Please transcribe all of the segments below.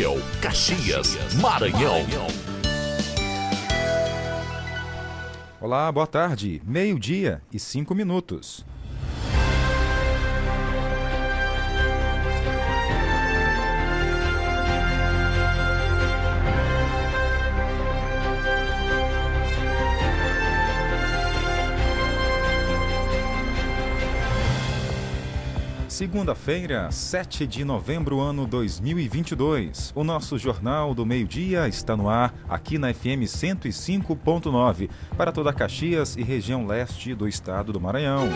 Níquel, Caxias, Maranhão. Olá, boa tarde. Meio-dia e cinco minutos. Segunda-feira, 7 de novembro, ano 2022. O nosso Jornal do Meio-Dia está no ar, aqui na FM 105.9, para toda Caxias e região leste do estado do Maranhão.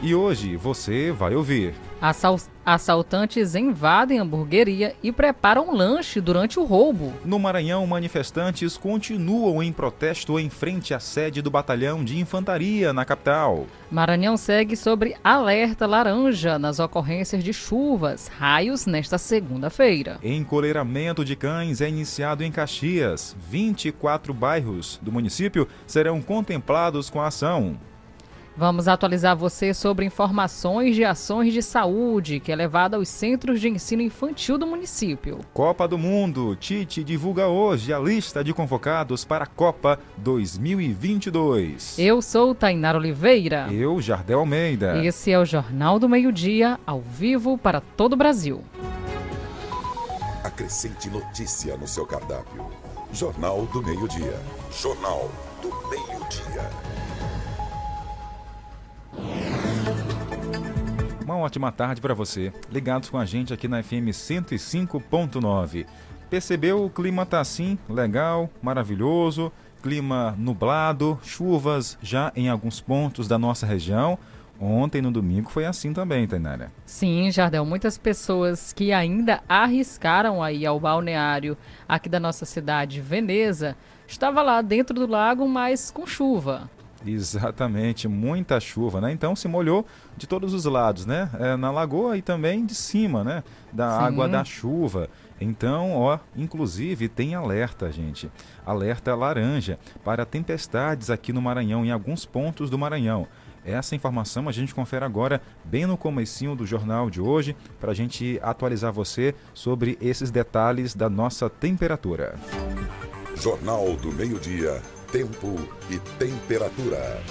E hoje você vai ouvir. Assaltantes invadem hamburgueria e preparam lanche durante o roubo. No Maranhão, manifestantes continuam em protesto em frente à sede do Batalhão de Infantaria na capital. Maranhão segue sobre alerta laranja nas ocorrências de chuvas, raios nesta segunda-feira. Encoleiramento de cães é iniciado em Caxias. 24 bairros do município serão contemplados com a ação. Vamos atualizar você sobre informações de ações de saúde que é levada aos centros de ensino infantil do município. Copa do Mundo. Tite divulga hoje a lista de convocados para a Copa 2022. Eu sou Tainara Oliveira. Eu, Jardel Almeida. Esse é o Jornal do Meio-Dia, ao vivo para todo o Brasil. Acrescente notícia no seu cardápio. Jornal do Meio-Dia. Jornal do Meio-Dia. Uma ótima tarde para você, ligados com a gente aqui na FM 105.9. Percebeu o clima tá assim, legal, maravilhoso, clima nublado, chuvas já em alguns pontos da nossa região. Ontem, no domingo, foi assim também, Tainara. Sim, Jardel. Muitas pessoas que ainda arriscaram aí ao balneário aqui da nossa cidade, Veneza, estava lá dentro do lago, mas com chuva. Exatamente, muita chuva, né? Então se molhou de todos os lados, né? É, na lagoa e também de cima, né? Da Sim. água da chuva. Então, ó, inclusive tem alerta, gente. Alerta laranja para tempestades aqui no Maranhão, em alguns pontos do Maranhão. Essa informação a gente confere agora, bem no comecinho do jornal de hoje, para a gente atualizar você sobre esses detalhes da nossa temperatura. Jornal do Meio-Dia tempo e temperatura.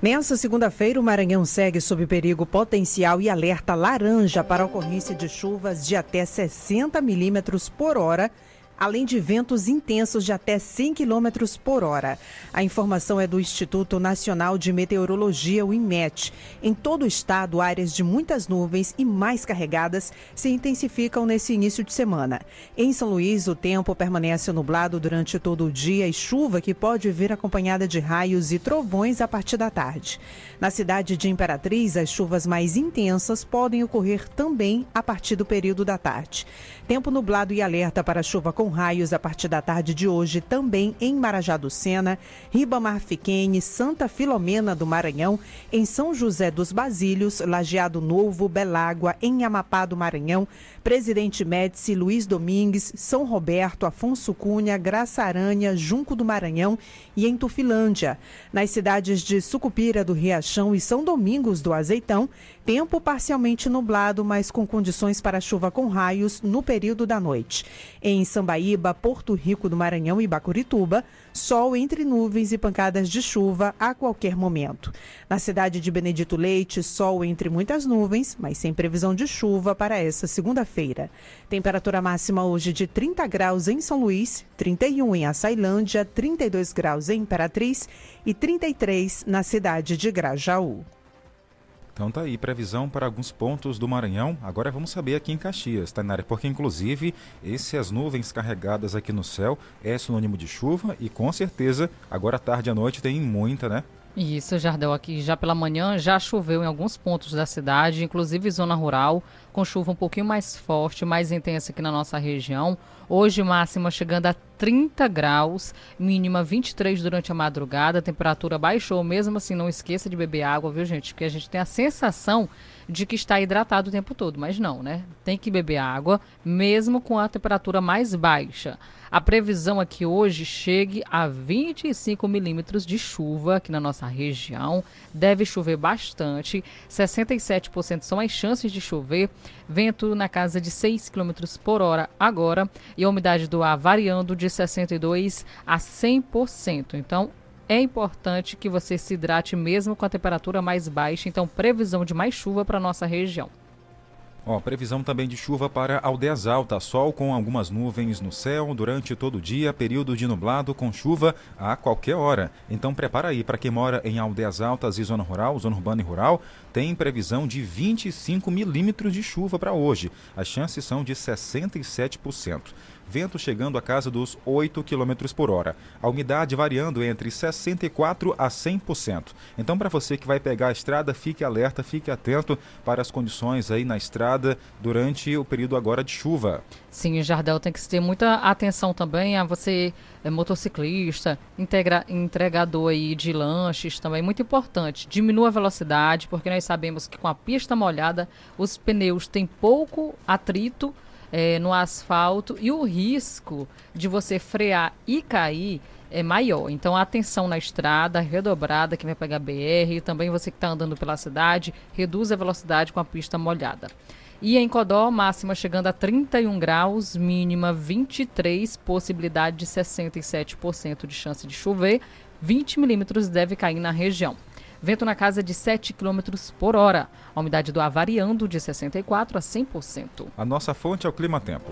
Nessa segunda-feira, o Maranhão segue sob perigo potencial e alerta laranja para ocorrência de chuvas de até 60 milímetros por hora além de ventos intensos de até 100 km por hora. A informação é do Instituto Nacional de Meteorologia, o INMET. Em todo o estado, áreas de muitas nuvens e mais carregadas se intensificam nesse início de semana. Em São Luís, o tempo permanece nublado durante todo o dia e chuva que pode vir acompanhada de raios e trovões a partir da tarde. Na cidade de Imperatriz, as chuvas mais intensas podem ocorrer também a partir do período da tarde. Tempo nublado e alerta para chuva com raios a partir da tarde de hoje também em Marajá do Sena, Ribamar Fiquene, Santa Filomena do Maranhão, em São José dos Basílios, Lajeado Novo, Belágua, em Amapá do Maranhão, Presidente Médici, Luiz Domingues, São Roberto, Afonso Cunha, Graça Aranha, Junco do Maranhão e em Tufilândia. Nas cidades de Sucupira do Riachão e São Domingos do Azeitão, tempo parcialmente nublado, mas com condições para chuva com raios no período da noite. Em Sambaíba, Porto Rico do Maranhão e Bacurituba, sol entre nuvens e pancadas de chuva a qualquer momento. Na cidade de Benedito Leite, sol entre muitas nuvens, mas sem previsão de chuva para essa segunda-feira. Temperatura máxima hoje de 30 graus em São Luís, 31 em Açailândia, 32 graus em Imperatriz e 33 na cidade de Grajaú. Então tá aí, previsão para alguns pontos do Maranhão. Agora vamos saber aqui em Caxias, Tainara, porque inclusive essas nuvens carregadas aqui no céu é sinônimo de chuva e com certeza agora tarde à noite tem muita, né? Isso, Jardel, aqui já pela manhã já choveu em alguns pontos da cidade, inclusive zona rural, com chuva um pouquinho mais forte, mais intensa aqui na nossa região. Hoje máxima chegando a 30 graus, mínima 23 durante a madrugada, a temperatura baixou, mesmo assim não esqueça de beber água, viu gente? Porque a gente tem a sensação de que está hidratado o tempo todo, mas não, né? Tem que beber água, mesmo com a temperatura mais baixa. A previsão é que hoje chegue a 25 milímetros de chuva aqui na nossa região. Deve chover bastante, 67% são as chances de chover. Vento na casa de 6 km por hora agora e a umidade do ar variando de 62% a 100%. Então, é importante que você se hidrate mesmo com a temperatura mais baixa. Então, previsão de mais chuva para nossa região. Ó, previsão também de chuva para Aldeias Altas, sol com algumas nuvens no céu durante todo o dia, período de nublado com chuva a qualquer hora. Então prepara aí para quem mora em Aldeias Altas e zona rural, zona urbana e rural, tem previsão de 25 milímetros de chuva para hoje. As chances são de 67% vento chegando a casa dos 8 km por hora. A umidade variando entre 64% a 100%. Então, para você que vai pegar a estrada, fique alerta, fique atento para as condições aí na estrada durante o período agora de chuva. Sim, Jardel tem que ter muita atenção também a você, é, motociclista, integra, entregador aí de lanches também, muito importante. Diminua a velocidade, porque nós sabemos que com a pista molhada, os pneus têm pouco atrito é, no asfalto e o risco de você frear e cair é maior. Então, atenção na estrada, redobrada, que vai pegar BR, e também você que está andando pela cidade, reduz a velocidade com a pista molhada. E em Codó, máxima chegando a 31 graus, mínima 23, possibilidade de 67% de chance de chover, 20 milímetros deve cair na região. Vento na casa de 7 km por hora. A umidade do ar variando de 64% a 100%. A nossa fonte é o Clima Tempo.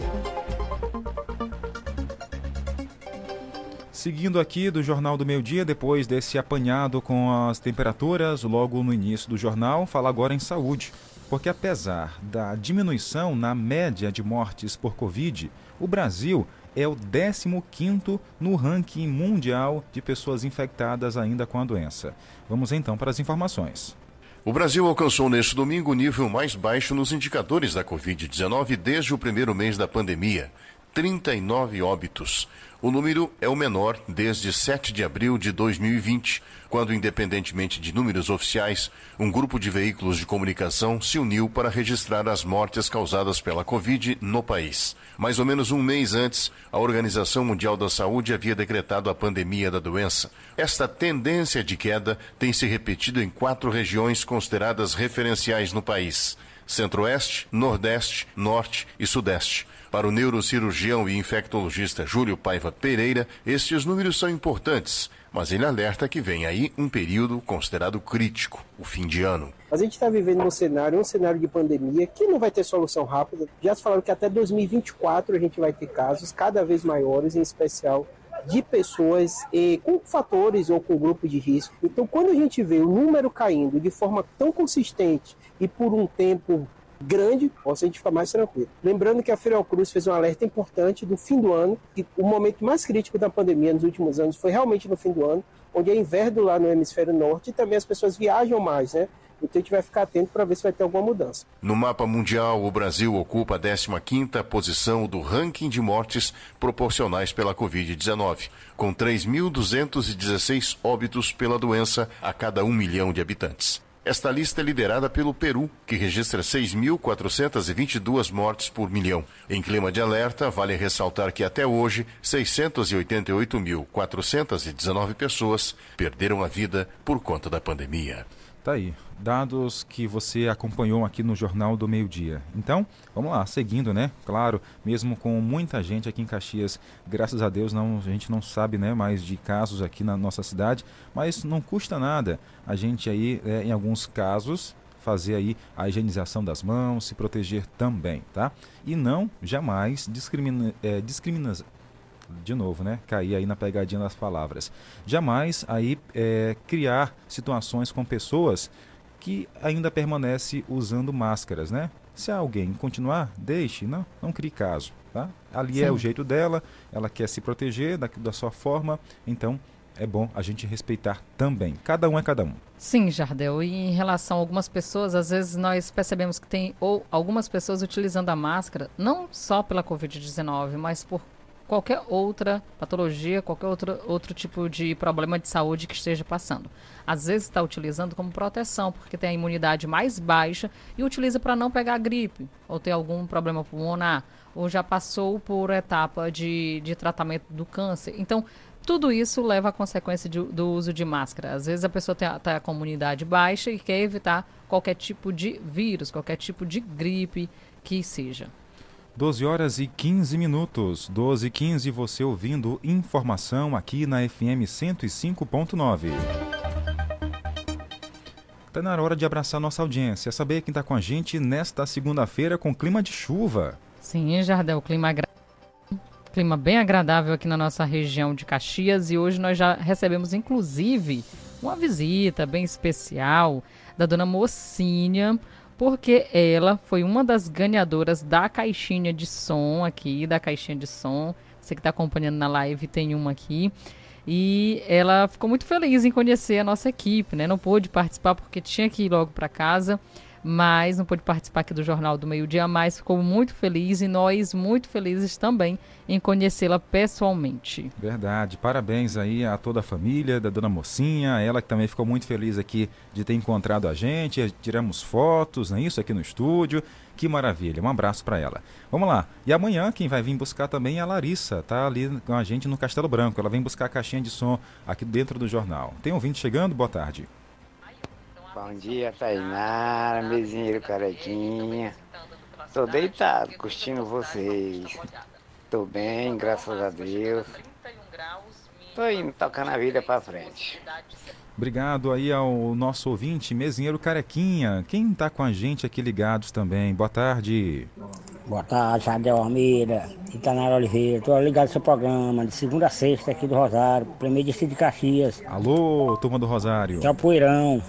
Seguindo aqui do Jornal do Meio Dia, depois desse apanhado com as temperaturas logo no início do jornal, fala agora em saúde. Porque apesar da diminuição na média de mortes por Covid, o Brasil é o 15º no ranking mundial de pessoas infectadas ainda com a doença. Vamos então para as informações. O Brasil alcançou neste domingo o nível mais baixo nos indicadores da Covid-19 desde o primeiro mês da pandemia. 39 óbitos. O número é o menor desde 7 de abril de 2020, quando, independentemente de números oficiais, um grupo de veículos de comunicação se uniu para registrar as mortes causadas pela Covid no país. Mais ou menos um mês antes, a Organização Mundial da Saúde havia decretado a pandemia da doença. Esta tendência de queda tem se repetido em quatro regiões consideradas referenciais no país: Centro-Oeste, Nordeste, Norte e Sudeste. Para o neurocirurgião e infectologista Júlio Paiva Pereira, estes números são importantes, mas ele alerta que vem aí um período considerado crítico, o fim de ano. A gente está vivendo um cenário, um cenário de pandemia que não vai ter solução rápida. Já se falaram que até 2024 a gente vai ter casos cada vez maiores, em especial de pessoas eh, com fatores ou com grupo de risco. Então, quando a gente vê o número caindo de forma tão consistente e por um tempo grande, possa a gente ficar mais tranquilo. Lembrando que a Cruz fez um alerta importante do fim do ano, que o momento mais crítico da pandemia nos últimos anos foi realmente no fim do ano, onde é inverno lá no hemisfério norte e também as pessoas viajam mais, né? Então a gente vai ficar atento para ver se vai ter alguma mudança. No mapa mundial, o Brasil ocupa a 15ª posição do ranking de mortes proporcionais pela Covid-19, com 3.216 óbitos pela doença a cada um milhão de habitantes. Esta lista é liderada pelo Peru, que registra 6.422 mortes por milhão. Em clima de alerta, vale ressaltar que até hoje, 688.419 pessoas perderam a vida por conta da pandemia. Tá aí, dados que você acompanhou aqui no Jornal do Meio Dia. Então, vamos lá, seguindo, né? Claro, mesmo com muita gente aqui em Caxias, graças a Deus não, a gente não sabe né, mais de casos aqui na nossa cidade, mas não custa nada a gente aí, é, em alguns casos, fazer aí a higienização das mãos, se proteger também, tá? E não jamais discrimina, é, discrimina, de novo, né? Cair aí na pegadinha das palavras. Jamais aí é, criar situações com pessoas que ainda permanece usando máscaras, né? Se alguém continuar, deixe, não, não crie caso, tá? Ali Sim. é o jeito dela, ela quer se proteger da, da sua forma, então é bom a gente respeitar também. Cada um é cada um. Sim, Jardel. E em relação a algumas pessoas, às vezes nós percebemos que tem ou algumas pessoas utilizando a máscara não só pela Covid-19, mas por qualquer outra patologia, qualquer outro, outro tipo de problema de saúde que esteja passando. Às vezes está utilizando como proteção, porque tem a imunidade mais baixa e utiliza para não pegar gripe ou ter algum problema pulmonar, ou já passou por etapa de, de tratamento do câncer. Então, tudo isso leva à consequência de, do uso de máscara. Às vezes a pessoa está a comunidade baixa e quer evitar qualquer tipo de vírus, qualquer tipo de gripe que seja. 12 horas e 15 minutos. 12 e 15, você ouvindo informação aqui na FM 105.9. Está na hora de abraçar nossa audiência, saber quem está com a gente nesta segunda-feira com clima de chuva. Sim, Jardel, clima Clima bem agradável aqui na nossa região de Caxias e hoje nós já recebemos inclusive uma visita bem especial da dona Mocinha, porque ela foi uma das ganhadoras da caixinha de som aqui, da caixinha de som. Você que está acompanhando na live tem uma aqui. E ela ficou muito feliz em conhecer a nossa equipe, né? Não pôde participar porque tinha que ir logo para casa mas não pôde participar aqui do Jornal do Meio Dia, mas ficou muito feliz e nós muito felizes também em conhecê-la pessoalmente. Verdade. Parabéns aí a toda a família da Dona Mocinha, ela que também ficou muito feliz aqui de ter encontrado a gente, tiramos fotos, não é isso, aqui no estúdio. Que maravilha, um abraço para ela. Vamos lá. E amanhã quem vai vir buscar também é a Larissa, tá ali com a gente no Castelo Branco. Ela vem buscar a caixinha de som aqui dentro do jornal. Tem ouvinte chegando? Boa tarde. Bom dia, Tainara, mesinheiro carequinha. Tô deitado, curtindo vocês. Tô bem, graças a Deus. Tô indo tocando a vida pra frente. Obrigado aí ao nosso ouvinte, mesinheiro carequinha. Quem tá com a gente aqui ligados também? Boa tarde. Boa tarde, Jardel Almeida, Itanara Oliveira. Tô ligado no seu programa, de segunda a sexta aqui do Rosário, primeiro distrito de Caxias. Alô, turma do Rosário. Que é o Poeirão.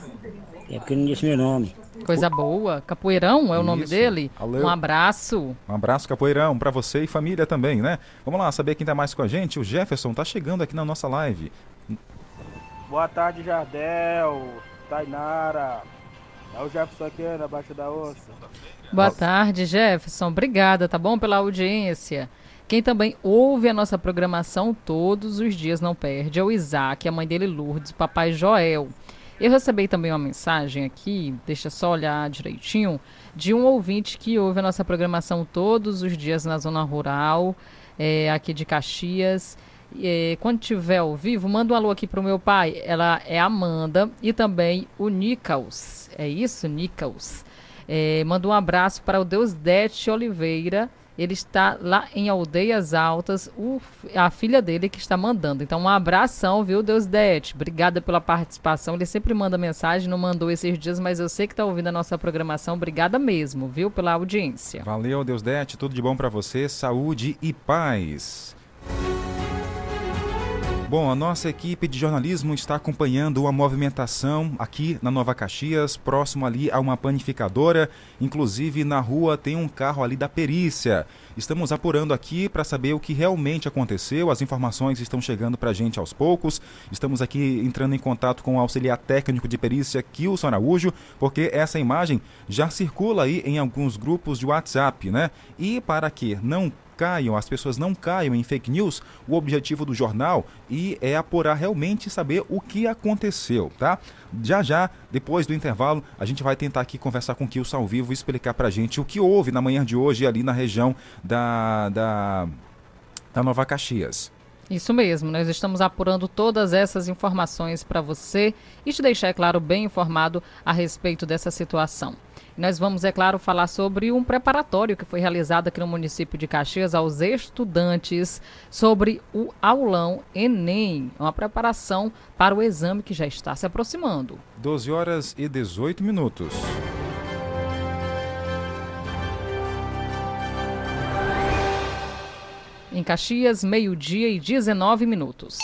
É porque não disse meu nome. Coisa boa. Capoeirão é o nome dele? Um abraço. Um abraço, Capoeirão, para você e família também, né? Vamos lá, saber quem tá mais com a gente. O Jefferson tá chegando aqui na nossa live. Boa tarde, Jardel, Tainara. É o Jefferson aqui na Baixa da Ossa. Boa tarde, Jefferson. Obrigada, tá bom, pela audiência. Quem também ouve a nossa programação todos os dias, não perde, é o Isaac, a mãe dele, Lourdes, papai Joel. Eu recebi também uma mensagem aqui, deixa só olhar direitinho, de um ouvinte que ouve a nossa programação todos os dias na zona rural, é, aqui de Caxias. É, quando tiver ao vivo, manda um alô aqui pro meu pai. Ela é Amanda e também o Nicaus. É isso, Nicaus? É, manda um abraço para o Deus Dete Oliveira ele está lá em Aldeias Altas, o, a filha dele que está mandando. Então, um abração, viu, Deus Dete? Obrigada pela participação. Ele sempre manda mensagem, não mandou esses dias, mas eu sei que está ouvindo a nossa programação. Obrigada mesmo, viu, pela audiência. Valeu, Deus Dete. Tudo de bom para você. Saúde e paz. Bom, a nossa equipe de jornalismo está acompanhando uma movimentação aqui na Nova Caxias, próximo ali a uma panificadora. Inclusive, na rua tem um carro ali da perícia. Estamos apurando aqui para saber o que realmente aconteceu. As informações estão chegando para a gente aos poucos. Estamos aqui entrando em contato com o auxiliar técnico de perícia, Kilson Araújo, porque essa imagem já circula aí em alguns grupos de WhatsApp, né? E para que não caiam, as pessoas não caiam em fake news, o objetivo do jornal e é apurar realmente saber o que aconteceu, tá? Já já, depois do intervalo, a gente vai tentar aqui conversar com o Kilson ao vivo e explicar pra gente o que houve na manhã de hoje ali na região da, da, da Nova Caxias. Isso mesmo, nós estamos apurando todas essas informações para você e te deixar, é claro, bem informado a respeito dessa situação. Nós vamos, é claro, falar sobre um preparatório que foi realizado aqui no município de Caxias aos estudantes sobre o aulão Enem, uma preparação para o exame que já está se aproximando. 12 horas e 18 minutos. Em Caxias, meio-dia e 19 minutos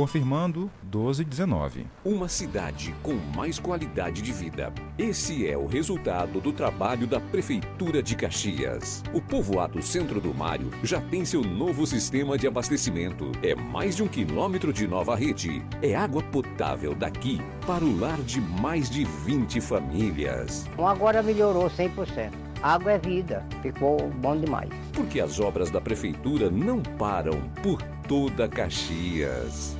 confirmando 1219. Uma cidade com mais qualidade de vida. Esse é o resultado do trabalho da Prefeitura de Caxias. O povoado Centro do Mário já tem seu novo sistema de abastecimento. É mais de um quilômetro de nova rede. É água potável daqui para o lar de mais de 20 famílias. Agora melhorou 100%. Água é vida, ficou bom demais. Porque as obras da prefeitura não param por toda Caxias.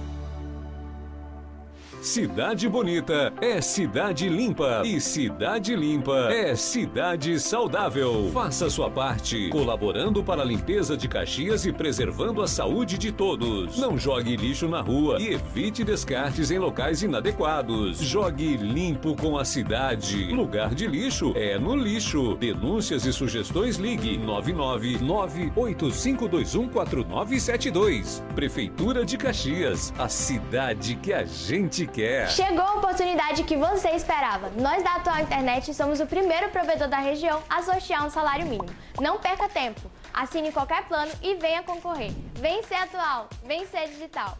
Cidade bonita é cidade limpa e cidade limpa é cidade saudável. Faça sua parte, colaborando para a limpeza de Caxias e preservando a saúde de todos. Não jogue lixo na rua e evite descartes em locais inadequados. Jogue limpo com a cidade. Lugar de lixo é no lixo. Denúncias e sugestões ligue 99985214972. Prefeitura de Caxias, a cidade que a gente quer. Chegou a oportunidade que você esperava. Nós da Atual Internet somos o primeiro provedor da região a sortear um salário mínimo. Não perca tempo. Assine qualquer plano e venha concorrer. Vem ser atual, vem ser digital.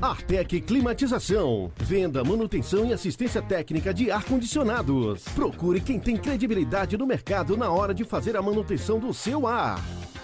Artec Climatização. Venda, manutenção e assistência técnica de ar-condicionados. Procure quem tem credibilidade no mercado na hora de fazer a manutenção do seu ar.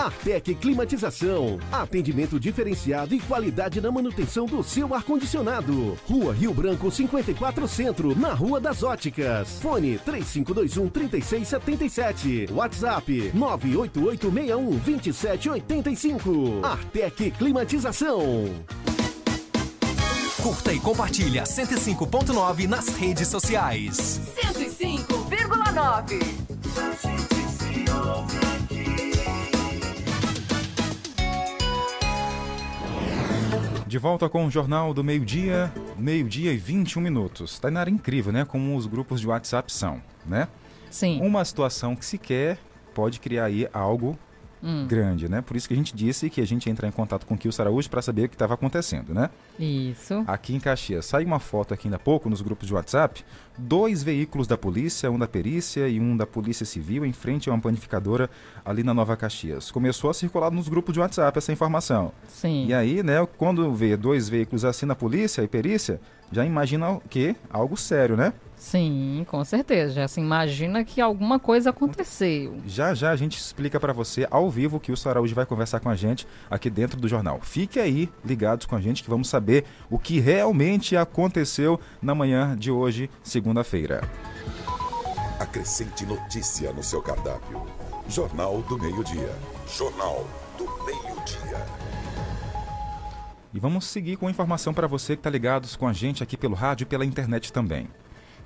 Artec Climatização. Atendimento diferenciado e qualidade na manutenção do seu ar-condicionado. Rua Rio Branco 54 Centro, na Rua das Óticas. Fone 3521 3677. WhatsApp 98861 2785. Artec Climatização. Curta e compartilha 105.9 nas redes sociais. 105,9. De volta com o Jornal do Meio-Dia, meio-dia e 21 minutos. Tainara, incrível, né? Como os grupos de WhatsApp são, né? Sim. Uma situação que se quer pode criar aí algo Hum. grande, né? Por isso que a gente disse que a gente ia entrar em contato com o Kilson Araújo para saber o que estava acontecendo, né? Isso. Aqui em Caxias. Sai uma foto aqui ainda há pouco nos grupos de WhatsApp. Dois veículos da polícia, um da perícia e um da polícia civil, em frente a uma panificadora ali na Nova Caxias. Começou a circular nos grupos de WhatsApp essa informação. Sim. E aí, né, quando vê dois veículos assim na polícia e perícia, já imagina o quê? Algo sério, né? Sim, com certeza. Já se imagina que alguma coisa aconteceu. Já já a gente explica para você ao vivo que o Araújo vai conversar com a gente aqui dentro do jornal. Fique aí ligados com a gente que vamos saber o que realmente aconteceu na manhã de hoje, segunda-feira. Acrescente notícia no seu cardápio. Jornal do Meio-Dia. Jornal do Meio-Dia. E vamos seguir com informação para você que está ligados com a gente aqui pelo rádio e pela internet também.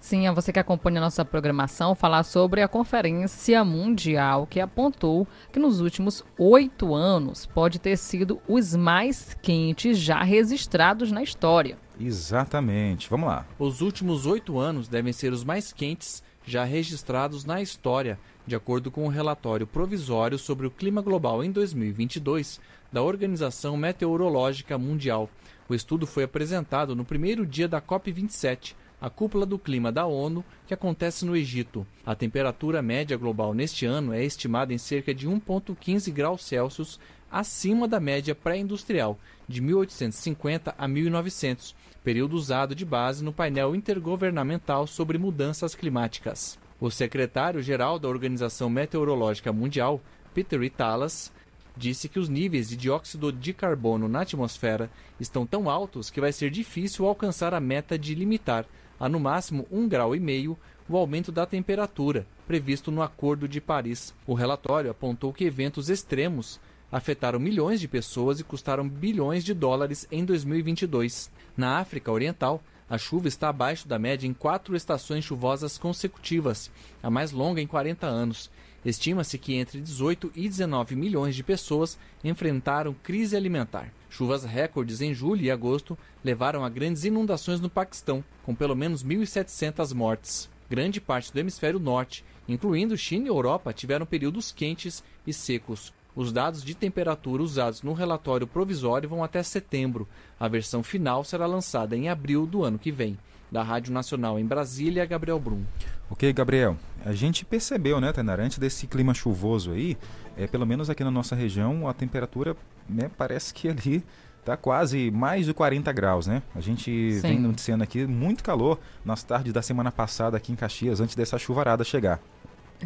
Sim, a você que acompanha a nossa programação, falar sobre a Conferência Mundial que apontou que nos últimos oito anos pode ter sido os mais quentes já registrados na história. Exatamente. Vamos lá. Os últimos oito anos devem ser os mais quentes já registrados na história, de acordo com o relatório provisório sobre o clima global em 2022 da Organização Meteorológica Mundial. O estudo foi apresentado no primeiro dia da COP27, a cúpula do clima da ONU, que acontece no Egito. A temperatura média global neste ano é estimada em cerca de 1,15 graus Celsius acima da média pré-industrial, de 1850 a 1900, período usado de base no painel intergovernamental sobre mudanças climáticas. O secretário-geral da Organização Meteorológica Mundial, Peter Italas, disse que os níveis de dióxido de carbono na atmosfera estão tão altos que vai ser difícil alcançar a meta de limitar a no máximo um grau e meio o aumento da temperatura previsto no Acordo de Paris. O relatório apontou que eventos extremos afetaram milhões de pessoas e custaram bilhões de dólares em 2022. Na África Oriental, a chuva está abaixo da média em quatro estações chuvosas consecutivas, a mais longa em 40 anos. Estima-se que entre 18 e 19 milhões de pessoas enfrentaram crise alimentar. Chuvas recordes em julho e agosto levaram a grandes inundações no Paquistão, com pelo menos 1.700 mortes. Grande parte do hemisfério norte, incluindo China e Europa, tiveram períodos quentes e secos. Os dados de temperatura usados no relatório provisório vão até setembro. A versão final será lançada em abril do ano que vem. Da Rádio Nacional em Brasília, Gabriel Brum. Ok, Gabriel. A gente percebeu, né, Tainara, antes desse clima chuvoso aí, é, pelo menos aqui na nossa região, a temperatura né, parece que ali está quase mais de 40 graus, né? A gente Sim. vem noticiando aqui muito calor nas tardes da semana passada aqui em Caxias, antes dessa chuvarada chegar.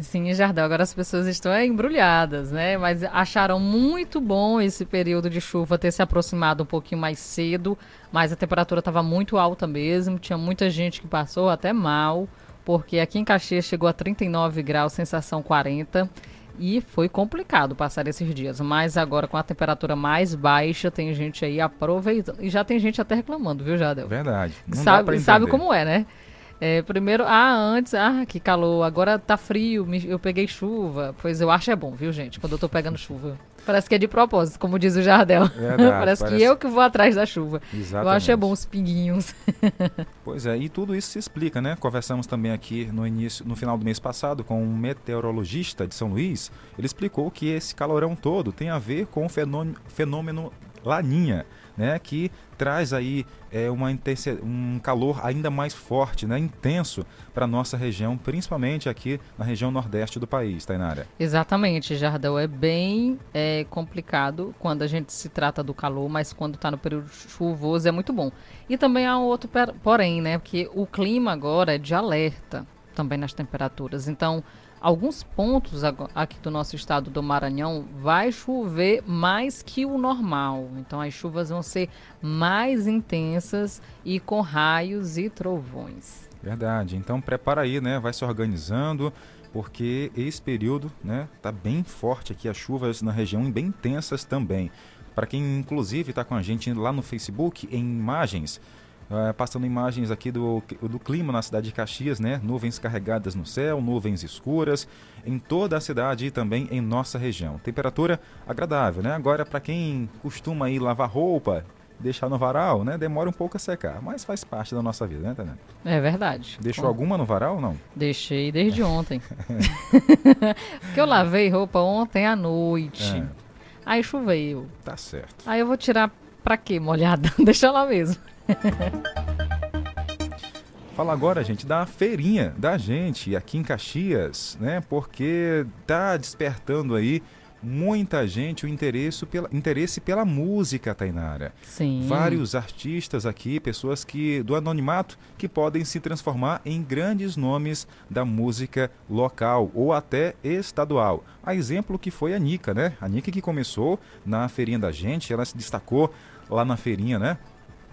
Sim, Jardel, agora as pessoas estão embrulhadas, né? Mas acharam muito bom esse período de chuva ter se aproximado um pouquinho mais cedo, mas a temperatura estava muito alta mesmo, tinha muita gente que passou até mal, porque aqui em Caxias chegou a 39 graus, sensação 40. E foi complicado passar esses dias. Mas agora, com a temperatura mais baixa, tem gente aí aproveitando. E já tem gente até reclamando, viu, Jadel? Verdade. Não sabe, sabe como é, né? É, primeiro, ah, antes, ah, que calor, agora tá frio, eu peguei chuva. Pois eu acho é bom, viu, gente, quando eu tô pegando chuva. Parece que é de propósito, como diz o Jardel. Verdade, parece, parece, que eu que vou atrás da chuva. Exatamente. Eu acho é bom os pinguinhos. pois é, e tudo isso se explica, né? Conversamos também aqui no início, no final do mês passado, com um meteorologista de São Luís. Ele explicou que esse calorão todo tem a ver com o fenômeno, fenômeno Laninha né, que traz aí é, uma um calor ainda mais forte, né, intenso para nossa região, principalmente aqui na região nordeste do país, Tainara. Exatamente, Jardel. É bem é, complicado quando a gente se trata do calor, mas quando está no período chuvoso é muito bom. E também há um outro porém, né, porque o clima agora é de alerta também nas temperaturas. Então, alguns pontos aqui do nosso estado do Maranhão vai chover mais que o normal. Então as chuvas vão ser mais intensas e com raios e trovões. Verdade. Então prepara aí, né? Vai se organizando, porque esse período, né, tá bem forte aqui as chuvas na região e bem intensas também. Para quem inclusive está com a gente lá no Facebook em imagens, Uh, passando imagens aqui do, do clima na cidade de Caxias, né? Nuvens carregadas no céu, nuvens escuras em toda a cidade e também em nossa região. Temperatura agradável, né? Agora, para quem costuma ir lavar roupa, deixar no varal, né? Demora um pouco a secar, mas faz parte da nossa vida, né, Tânia? É verdade. Deixou Com... alguma no varal ou não? Deixei desde ontem. Porque eu lavei roupa ontem à noite. É. Aí choveu. Tá certo. Aí eu vou tirar pra quê molhada? Deixa lá mesmo. Fala agora, gente, da feirinha da gente aqui em Caxias, né? Porque tá despertando aí muita gente o interesse pela, interesse pela música, Tainara. Sim. Vários artistas aqui, pessoas que do anonimato, que podem se transformar em grandes nomes da música local ou até estadual. A exemplo que foi a Nica, né? A Nica que começou na feirinha da gente, ela se destacou lá na feirinha, né?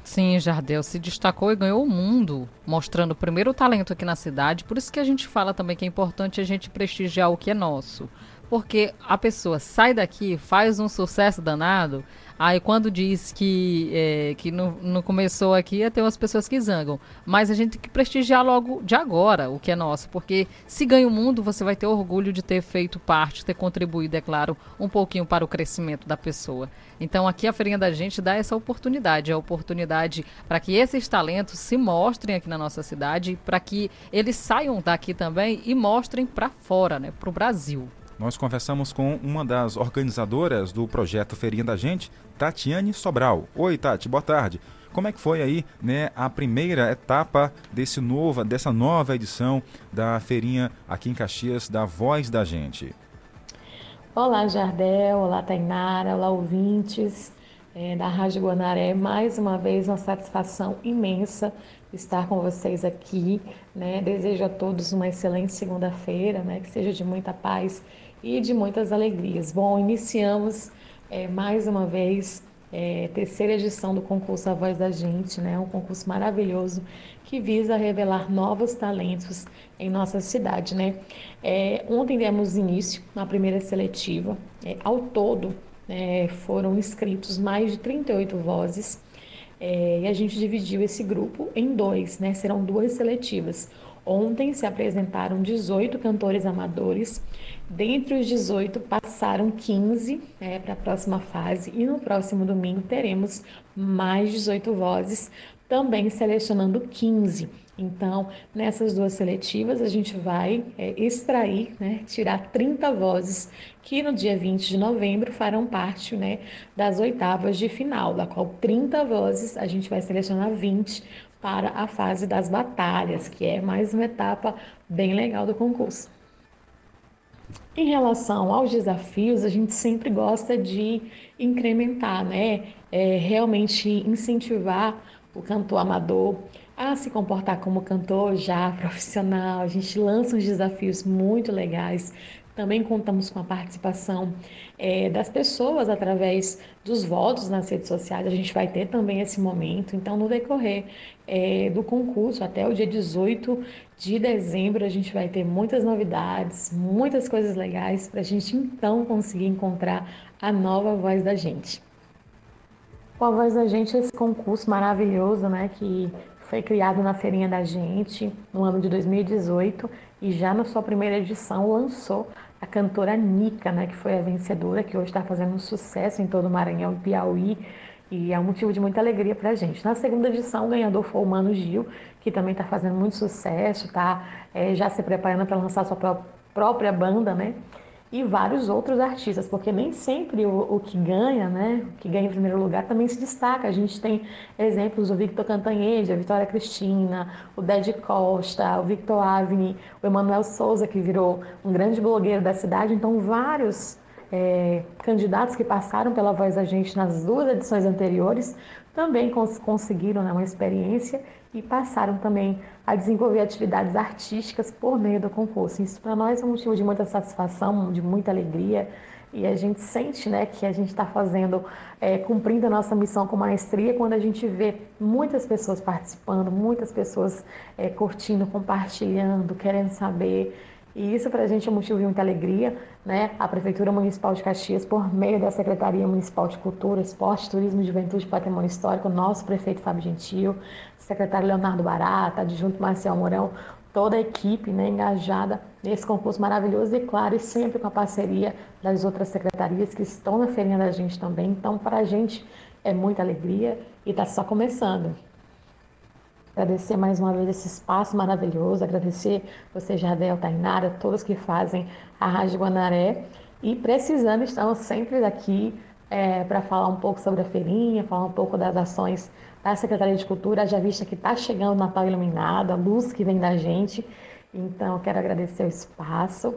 Sim, Jardel se destacou e ganhou o mundo, mostrando primeiro talento aqui na cidade. Por isso que a gente fala também que é importante a gente prestigiar o que é nosso. Porque a pessoa sai daqui, faz um sucesso danado, Aí quando diz que, é, que não, não começou aqui, tem umas pessoas que zangam. Mas a gente tem que prestigiar logo de agora o que é nosso. Porque se ganha o mundo, você vai ter orgulho de ter feito parte, ter contribuído, é claro, um pouquinho para o crescimento da pessoa. Então aqui a Feirinha da Gente dá essa oportunidade, a oportunidade para que esses talentos se mostrem aqui na nossa cidade, para que eles saiam daqui também e mostrem para fora, né, para o Brasil. Nós conversamos com uma das organizadoras do projeto Feirinha da Gente, Tatiane Sobral. Oi, Tati, boa tarde. Como é que foi aí, né, a primeira etapa desse nova, dessa nova edição da feirinha aqui em Caxias da Voz da Gente? Olá, Jardel, olá, Tainara, olá, ouvintes é, da Rádio Guanaré. Mais uma vez, uma satisfação imensa estar com vocês aqui. Né? Desejo a todos uma excelente segunda-feira, né? que seja de muita paz e de muitas alegrias. Bom, iniciamos é, mais uma vez é, terceira edição do concurso A Voz da Gente, né? Um concurso maravilhoso que visa revelar novos talentos em nossa cidade, né? É, ontem demos início na primeira seletiva. É, ao todo é, foram inscritos mais de 38 vozes é, e a gente dividiu esse grupo em dois, né? Serão duas seletivas. Ontem se apresentaram 18 cantores amadores. Dentre os 18, passaram 15 né, para a próxima fase. E no próximo domingo teremos mais 18 vozes, também selecionando 15. Então, nessas duas seletivas, a gente vai é, extrair, né, tirar 30 vozes que no dia 20 de novembro farão parte né, das oitavas de final, da qual 30 vozes a gente vai selecionar 20 para a fase das batalhas, que é mais uma etapa bem legal do concurso. Em relação aos desafios, a gente sempre gosta de incrementar, né? É, realmente incentivar o cantor amador a se comportar como cantor já profissional. A gente lança uns desafios muito legais. Também contamos com a participação é, das pessoas através dos votos nas redes sociais. A gente vai ter também esse momento. Então, no decorrer é, do concurso, até o dia 18 de dezembro, a gente vai ter muitas novidades, muitas coisas legais para a gente então conseguir encontrar a nova voz da gente. Com a voz da gente, esse concurso maravilhoso, né, que foi criado na Feirinha da Gente no ano de 2018 e já na sua primeira edição lançou a cantora Nica, né, que foi a vencedora, que hoje está fazendo um sucesso em todo o Maranhão e Piauí e é um motivo de muita alegria para a gente. Na segunda edição, o ganhador foi o Mano Gil, que também está fazendo muito sucesso, está é, já se preparando para lançar sua pró própria banda, né? E vários outros artistas, porque nem sempre o, o, que ganha, né, o que ganha em primeiro lugar também se destaca. A gente tem exemplos do Victor Cantanhede, a Vitória Cristina, o Ded Costa, o Victor Avni, o Emanuel Souza, que virou um grande blogueiro da cidade. Então, vários é, candidatos que passaram pela Voz da Gente nas duas edições anteriores também cons conseguiram né, uma experiência e passaram também a desenvolver atividades artísticas por meio do concurso. Isso para nós é um motivo de muita satisfação, de muita alegria e a gente sente né, que a gente está fazendo, é, cumprindo a nossa missão com maestria quando a gente vê muitas pessoas participando, muitas pessoas é, curtindo, compartilhando, querendo saber. E isso para a gente é motivo de muita alegria. Né? A Prefeitura Municipal de Caxias, por meio da Secretaria Municipal de Cultura, Esporte, Turismo, Juventude e Patrimônio Histórico, nosso prefeito Fábio Gentil, secretário Leonardo Barata, adjunto Marcel Mourão, toda a equipe né, engajada nesse concurso maravilhoso e, claro, e sempre com a parceria das outras secretarias que estão na feirinha da gente também. Então, para a gente é muita alegria e está só começando. Agradecer mais uma vez esse espaço maravilhoso, agradecer você, Jardel, Tainara, todos que fazem a Rádio Guanaré. E precisando, estamos sempre aqui é, para falar um pouco sobre a feirinha, falar um pouco das ações da Secretaria de Cultura, já vista que está chegando o Natal Iluminado, a luz que vem da gente. Então, quero agradecer o espaço.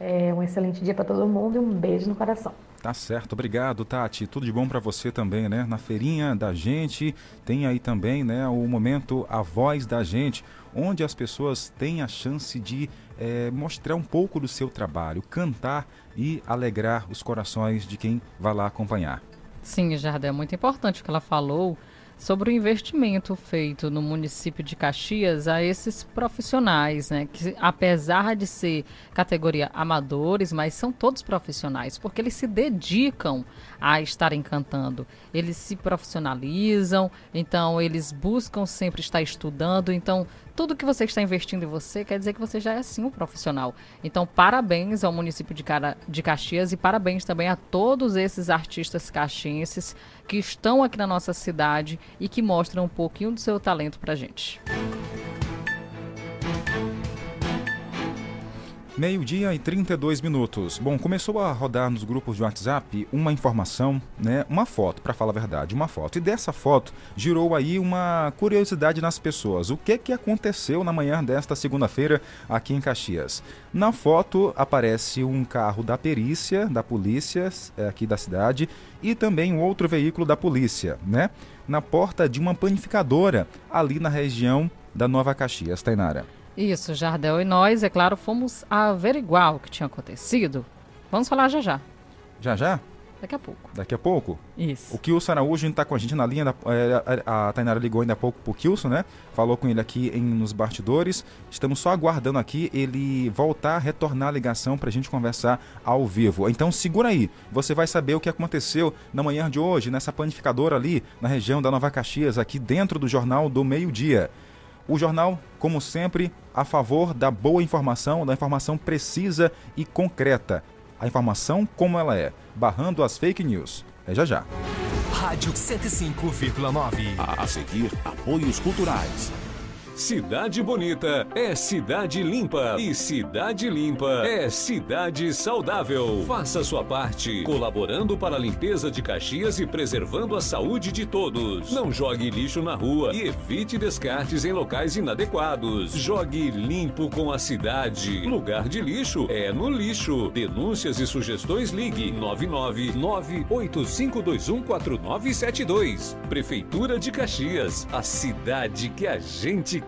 É, um excelente dia para todo mundo e um beijo no coração. Tá certo, obrigado, Tati. Tudo de bom para você também, né? Na feirinha da gente, tem aí também, né, o momento A Voz da Gente, onde as pessoas têm a chance de é, mostrar um pouco do seu trabalho, cantar e alegrar os corações de quem vai lá acompanhar. Sim, Jardel, é muito importante o que ela falou sobre o investimento feito no município de Caxias a esses profissionais, né? Que apesar de ser categoria amadores, mas são todos profissionais, porque eles se dedicam a estarem cantando. Eles se profissionalizam, então eles buscam sempre estar estudando, então tudo que você está investindo em você quer dizer que você já é sim um profissional. Então, parabéns ao município de, Cara, de Caxias e parabéns também a todos esses artistas caxienses que estão aqui na nossa cidade e que mostram um pouquinho do seu talento pra gente. Meio-dia e 32 minutos. Bom, começou a rodar nos grupos de WhatsApp uma informação, né? Uma foto, para falar a verdade, uma foto. E dessa foto girou aí uma curiosidade nas pessoas. O que que aconteceu na manhã desta segunda-feira aqui em Caxias? Na foto aparece um carro da perícia, da polícia é, aqui da cidade, e também um outro veículo da polícia, né? Na porta de uma panificadora ali na região da Nova Caxias, Tainara. Isso, Jardel e nós, é claro, fomos averiguar o que tinha acontecido. Vamos falar já já. Já já? Daqui a pouco. Daqui a pouco? Isso. O Kilson Araújo está com a gente na linha. Da, é, a, a Tainara ligou ainda há pouco pro Kilson, né? Falou com ele aqui em, nos bastidores. Estamos só aguardando aqui ele voltar, retornar a ligação para a gente conversar ao vivo. Então segura aí. Você vai saber o que aconteceu na manhã de hoje, nessa panificadora ali, na região da Nova Caxias, aqui dentro do Jornal do Meio Dia. O jornal, como sempre, a favor da boa informação, da informação precisa e concreta. A informação como ela é, barrando as fake news. É já já. Rádio 105,9. A seguir, apoios culturais. Cidade bonita é cidade limpa e cidade limpa é cidade saudável. Faça sua parte, colaborando para a limpeza de Caxias e preservando a saúde de todos. Não jogue lixo na rua e evite descartes em locais inadequados. Jogue limpo com a cidade. Lugar de lixo é no lixo. Denúncias e sugestões ligue 99985214972. Prefeitura de Caxias, a cidade que a gente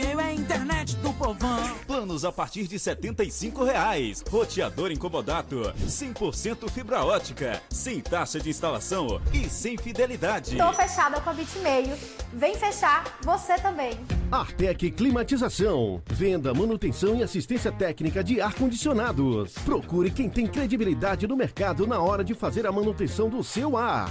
Bitmail é a internet do povão. Planos a partir de 75 reais. Roteador incomodato. 100% fibra ótica. Sem taxa de instalação e sem fidelidade. Tô fechada com a Bitmail. Vem fechar você também. Artec Climatização. Venda, manutenção e assistência técnica de ar-condicionados. Procure quem tem credibilidade no mercado na hora de fazer a manutenção do seu ar.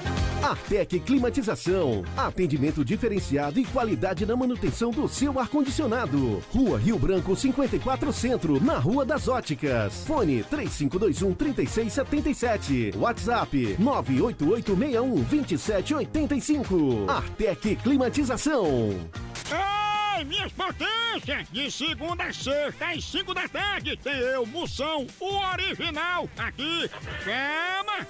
Artec Climatização. Atendimento diferenciado e qualidade na manutenção do seu ar-condicionado. Rua Rio Branco 54 Centro, na Rua das Óticas. Fone 3521 3677. WhatsApp 98861 2785. Artec Climatização. Ei, minhas potências! De segunda a sexta, às 5 da tarde, tem eu, Moção, o original, aqui. Chama!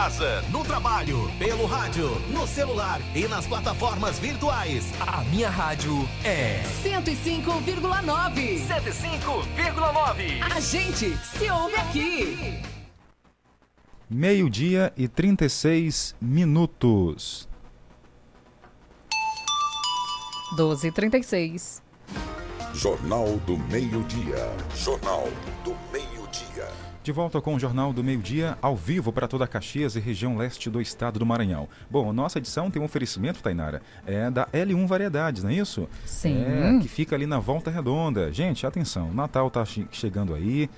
Casa, no trabalho, pelo rádio, no celular e nas plataformas virtuais. A minha rádio é 105,9. 105,9. A gente se ouve aqui. Meio-dia e 36 minutos. 12 e 36. Jornal do Meio-Dia. Jornal do Meio-Dia. De volta com o Jornal do Meio-Dia, ao vivo para toda a Caxias e região leste do estado do Maranhão. Bom, nossa edição tem um oferecimento, Tainara, é da L1 Variedades, não é isso? Sim. É, que fica ali na Volta Redonda. Gente, atenção, Natal está chegando aí,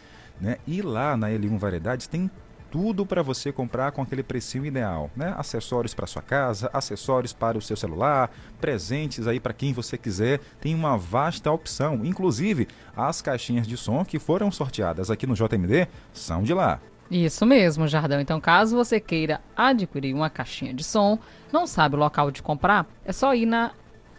né? E lá na L1 Variedades tem tudo para você comprar com aquele precinho ideal, né? Acessórios para sua casa, acessórios para o seu celular, presentes aí para quem você quiser, tem uma vasta opção. Inclusive, as caixinhas de som que foram sorteadas aqui no JMD são de lá. Isso mesmo, Jardão. Então, caso você queira adquirir uma caixinha de som, não sabe o local de comprar, é só ir na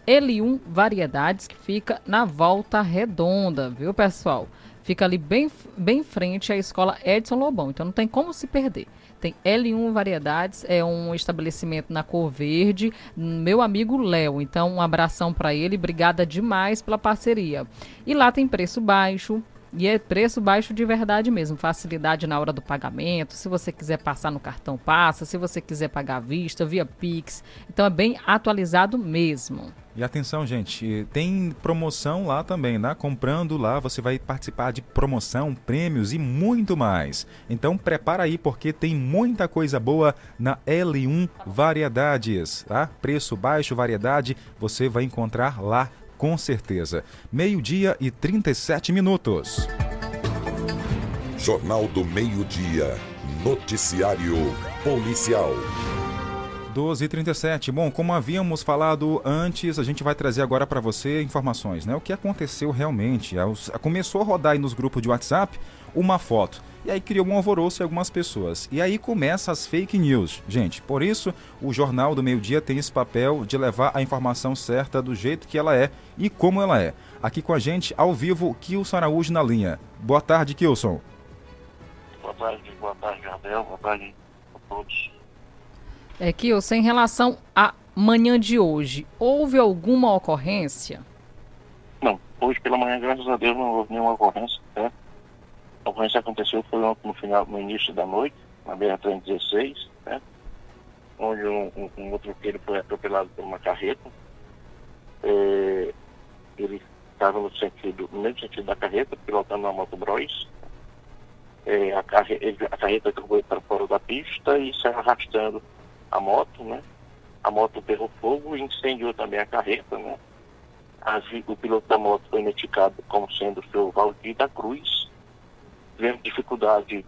L1 Variedades, que fica na Volta Redonda, viu, pessoal? Fica ali bem, bem em frente à escola Edson Lobão, então não tem como se perder. Tem L1 Variedades, é um estabelecimento na cor verde, meu amigo Léo. Então, um abração para ele, obrigada demais pela parceria. E lá tem preço baixo, e é preço baixo de verdade mesmo, facilidade na hora do pagamento. Se você quiser passar no cartão, passa. Se você quiser pagar à vista, via Pix. Então é bem atualizado mesmo. E atenção, gente, tem promoção lá também, né? Comprando lá, você vai participar de promoção, prêmios e muito mais. Então prepara aí porque tem muita coisa boa na L1 Variedades, tá? Preço baixo, variedade, você vai encontrar lá com certeza. Meio-dia e 37 minutos. Jornal do Meio-Dia. Noticiário Policial. 12 e 37. Bom, como havíamos falado antes, a gente vai trazer agora para você informações, né? O que aconteceu realmente. Começou a rodar aí nos grupos de WhatsApp uma foto. E aí criou um alvoroço em algumas pessoas. E aí começa as fake news. Gente, por isso o Jornal do Meio Dia tem esse papel de levar a informação certa do jeito que ela é e como ela é. Aqui com a gente, ao vivo, Kilson Araújo na linha. Boa tarde, Kilson. Boa tarde, boa tarde, Jardel. Boa tarde a todos. É, Kilson, em relação à manhã de hoje, houve alguma ocorrência? Não, hoje pela manhã, graças a Deus, não houve nenhuma ocorrência, certo? A ocorrência aconteceu foi no final, no início da noite, na BR-316, né? onde um, um, um motoqueiro foi atropelado por uma carreta. É, ele estava no sentido, no mesmo sentido da carreta, pilotando uma moto Bros. É, a, carre, a carreta acabou para fora da pista e saiu arrastando a moto, né? A moto pegou fogo e incendiou também a carreta, né? As o piloto da moto foi identificado como sendo o seu Valdir da Cruz. Tivemos dificuldade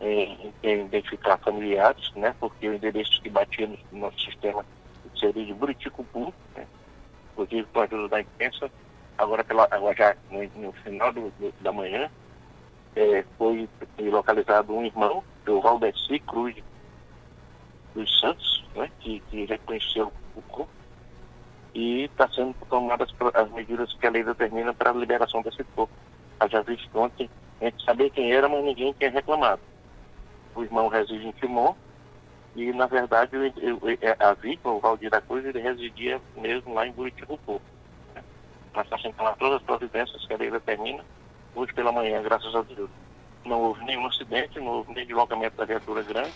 em, em identificar familiares, né? Porque o endereço que batia no, no nosso sistema seria de Buriticupu, né? Inclusive com a ajuda da imprensa, agora, pela, agora já no, no final do- do- da manhã, eh, foi localizado um irmão, o Valdeci Cruz dos Santos, né, que, que reconheceu o corpo e está sendo tomadas as medidas que a lei determina para a liberação desse corpo. Eu já visto ontem, a gente sabia quem era, mas ninguém tinha reclamado. O irmão reside em Timon e, na verdade, o- o- o- a vítima, o Valdir da Cruz, ele residia mesmo lá em Buriticupu. né. Mas está sendo tomadas todas as providências que a lei determina hoje pela manhã, graças a Deus. Não houve nenhum acidente, não houve nem deslocamento da viatura grande.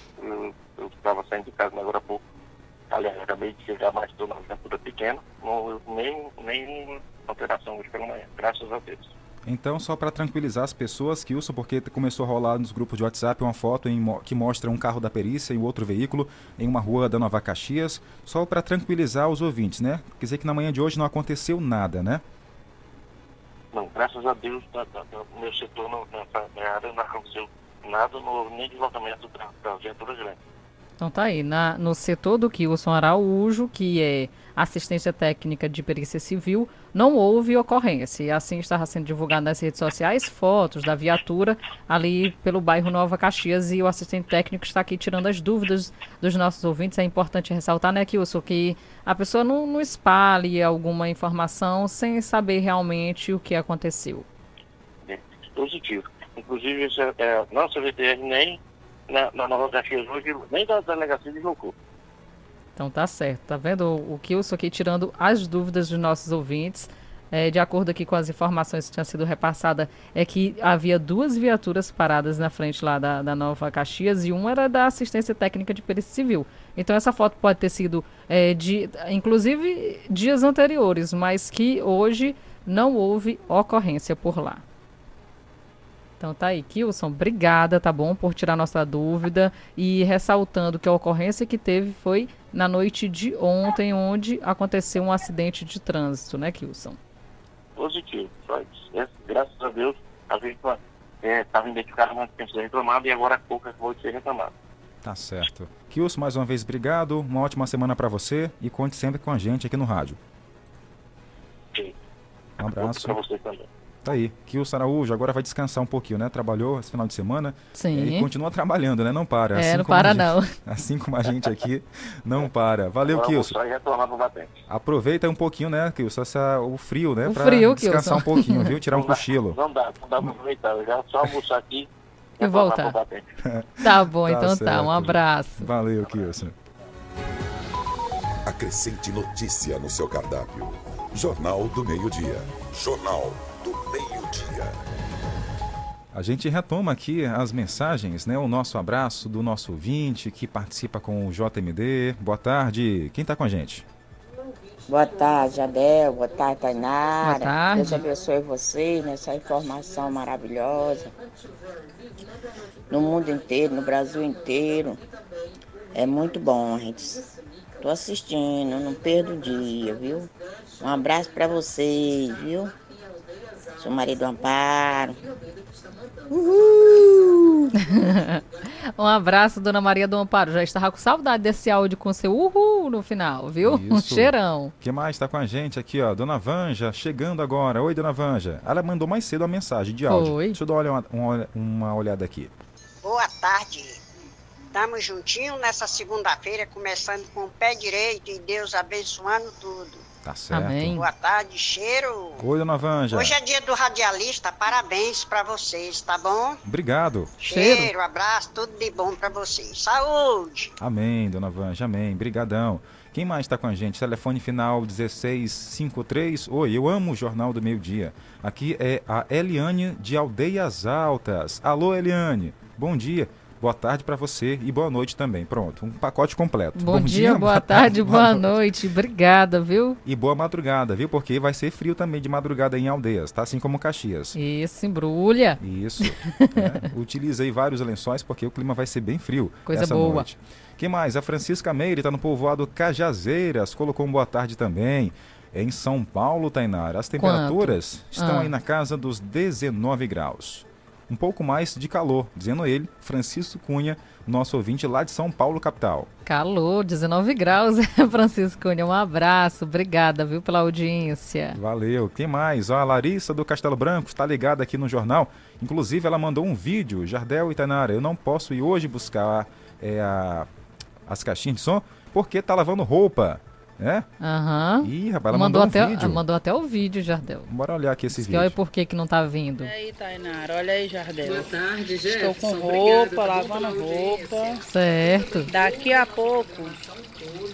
Eu estava saindo de casa agora há pouco. Aliás, acabei de chegar, mas estou na viatura pequena. Não nem, nenhuma alteração hoje pela manhã, graças a Deus. Então, só para tranquilizar as pessoas, Kilson, porque começou a rolar nos grupos de WhatsApp uma foto em que mostra um carro da perícia e outro veículo em uma rua da Nova Caxias, só para tranquilizar os ouvintes, né? Quer dizer que na manhã de hoje não aconteceu nada, né? Não, graças a Deus, da, da, da- no meu setor, não, nessa minha área, não aconteceu nada, não houve nem deslocamento da, da viatura grande. Então tá aí, na- no setor do Kilson Araújo, que é assistência técnica de perícia civil, não houve ocorrência. E assim estava sendo divulgado nas redes sociais fotos da viatura ali pelo bairro Nova Caxias e o assistente técnico está aqui tirando as dúvidas dos nossos ouvintes. É importante ressaltar, né, Kilson, que a pessoa não, não espalhe alguma informação sem saber realmente o que aconteceu. né, positivo. Inclusive, esse é, é, nossa VTR nem na, na Nova Caxias hoje, nem da delegacia deslocou. Então tá certo, tá vendo o, o Kilson aqui tirando as dúvidas dos nossos ouvintes. É, de acordo aqui com as informações que tinham sido repassadas, é que havia duas viaturas paradas na frente lá da, da Nova Caxias e uma era da assistência técnica de perícia civil. Então essa foto pode ter sido é, de, inclusive, dias anteriores, mas que hoje não houve ocorrência por lá. Então tá aí, Kilson, obrigada, tá bom, por tirar nossa dúvida e ressaltando que a ocorrência que teve foi na noite de ontem, onde aconteceu um acidente de trânsito, né, Kilson? Positivo. Só isso. É, graças a Deus, a vítima estava identificada, mas tinha sido reclamada e agora há pouco acabou de ser reclamada. Tá certo. Kilson, mais uma vez, obrigado. Uma ótima semana para você e conte sempre com a gente aqui no rádio. Sim. Um abraço. Para vocês também. Tá aí. Kilson Araújo agora vai descansar um pouquinho, né? Trabalhou esse final de semana. Sim. E continua trabalhando, né? Não para. É, não como a para gente- não. Assim como a gente aqui, não para. Valeu, Kilson. Aproveita um pouquinho, né, Kilson, essa, o frio, né? O pra frio, descansar Kilson. um pouquinho, viu? Tirar um Não dá- cochilo. Não dá, não dá para aproveitar. Eu já só almoçar aqui E voltar. Tá bom, então tá. certo. Um abraço. Valeu, Kilson. Acrescente notícia no seu cardápio. Jornal do Meio-Dia. Jornal do Meio-Dia. A gente retoma aqui as mensagens, né? O nosso abraço do nosso ouvinte que participa com o JMD. Boa tarde. Quem tá com a gente? Boa tarde, Adel. Boa tarde, Tainara. Boa tarde. Deus abençoe vocês nessa informação maravilhosa. No mundo inteiro, no Brasil inteiro. É muito bom, gente. Tô assistindo, não perdo o dia, viu? Um abraço pra vocês, viu? Sou marido Amparo. Uhul! um abraço, dona Maria do Amparo. Já estava com saudade desse áudio com seu uhul no final, viu? Um Isso. cheirão. Quem mais tá com a gente aqui, ó? Dona Vanja, chegando agora. Oi, Dona Vanja. Ela mandou mais cedo uma mensagem de áudio. Foi. Deixa eu dar uma, uma uma olhada aqui. Boa tarde. Estamos juntinhos nessa segunda-feira, começando com o pé direito e Deus abençoando tudo. Tá certo. Amém. Boa tarde, cheiro. Oi, Dona Vanja. Hoje é dia do radialista, parabéns pra vocês, tá bom? Obrigado. Cheiro, abraço, tudo de bom pra vocês. Saúde! Amém, Dona Vanja, amém. Brigadão. Quem mais está com a gente? Telefone final 1653. Oi, eu amo o Jornal do Meio Dia. Aqui é a Eliane de Aldeias Altas. Alô, Eliane. Bom dia. Boa tarde para você e boa noite também. Pronto, um pacote completo. Bom, Bom dia, dia, boa, tarde, boa, boa noite. Obrigada, viu? E boa madrugada, viu? Porque vai ser frio também de madrugada em aldeias, tá? Assim como Caxias. Isso, embrulha. Isso. é. Utilizei vários lençóis porque o clima vai ser bem frio Coisa boa. noite. Quem mais? A Francisca Meire está no povoado Cajazeiras, colocou um boa tarde também. Em São Paulo, Tainara, as temperaturas Quanto? estão ah. aí na casa dos 19 graus um pouco mais de calor, dizendo ele, Francisco Cunha, nosso ouvinte lá de São Paulo, capital. Calor, 19 graus, Francisco Cunha. Um abraço, obrigada, viu, pela audiência. Valeu. Quem mais? Ó, a Larissa do Castelo Branco está ligada aqui no jornal. Inclusive, ela mandou um vídeo, Jardel e Tainara. Eu não posso ir hoje buscar é, a, as caixinhas de som porque está lavando roupa. É? Aham. Uhum. Ih, rapaz, ela mandou, mandou um até, vídeo. Mandou até o vídeo, Jardel. Bora olhar aqui esse Diz vídeo. olha por que que não tá vindo. E aí, Tainara, olha aí, Jardel. Boa tarde, Jefferson. Estou com roupa, lavando roupa. Certo. Daqui a pouco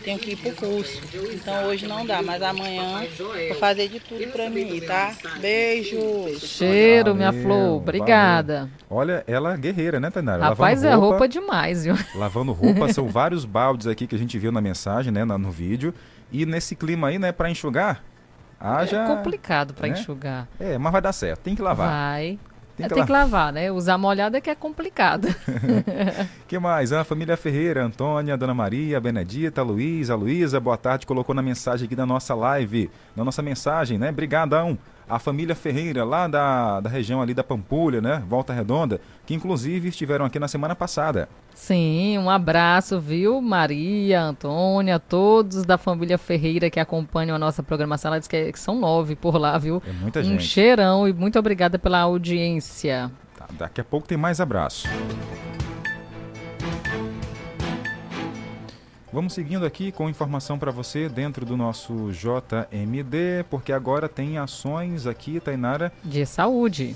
tenho que ir pro curso. Então hoje não dá, mas amanhã vou fazer de tudo pra mim, tá? Beijos. Cheiro, minha flor. Obrigada. Valeu. Olha, ela é guerreira, né, Tainara? Rapaz, lavando é roupa, roupa demais, viu? Lavando roupa, são vários baldes aqui que a gente viu na mensagem, né, no vídeo. E nesse clima aí, né, para enxugar, haja... É complicado para né? enxugar. É, mas vai dar certo, tem que lavar. Vai. Tem que, tem que lavar, né? Usar molhada é que é complicado. que mais? A família Ferreira, Antônia, Dona Maria, Benedita, Luísa, Luísa, boa tarde, colocou na mensagem aqui da nossa live, na nossa mensagem, né? Brigadão a família Ferreira, lá da, da região ali da Pampulha, né? Volta Redonda, que inclusive estiveram aqui na semana passada. Sim, um abraço, viu? Maria, Antônia, todos da família Ferreira que acompanham a nossa programação. Ela diz que, é, que são nove por lá, viu? É muita gente. Um cheirão e muito obrigada pela audiência. Tá, daqui a pouco tem mais abraço. Vamos seguindo aqui com informação para você dentro do nosso JMD, porque agora tem ações aqui, Tainara. De saúde,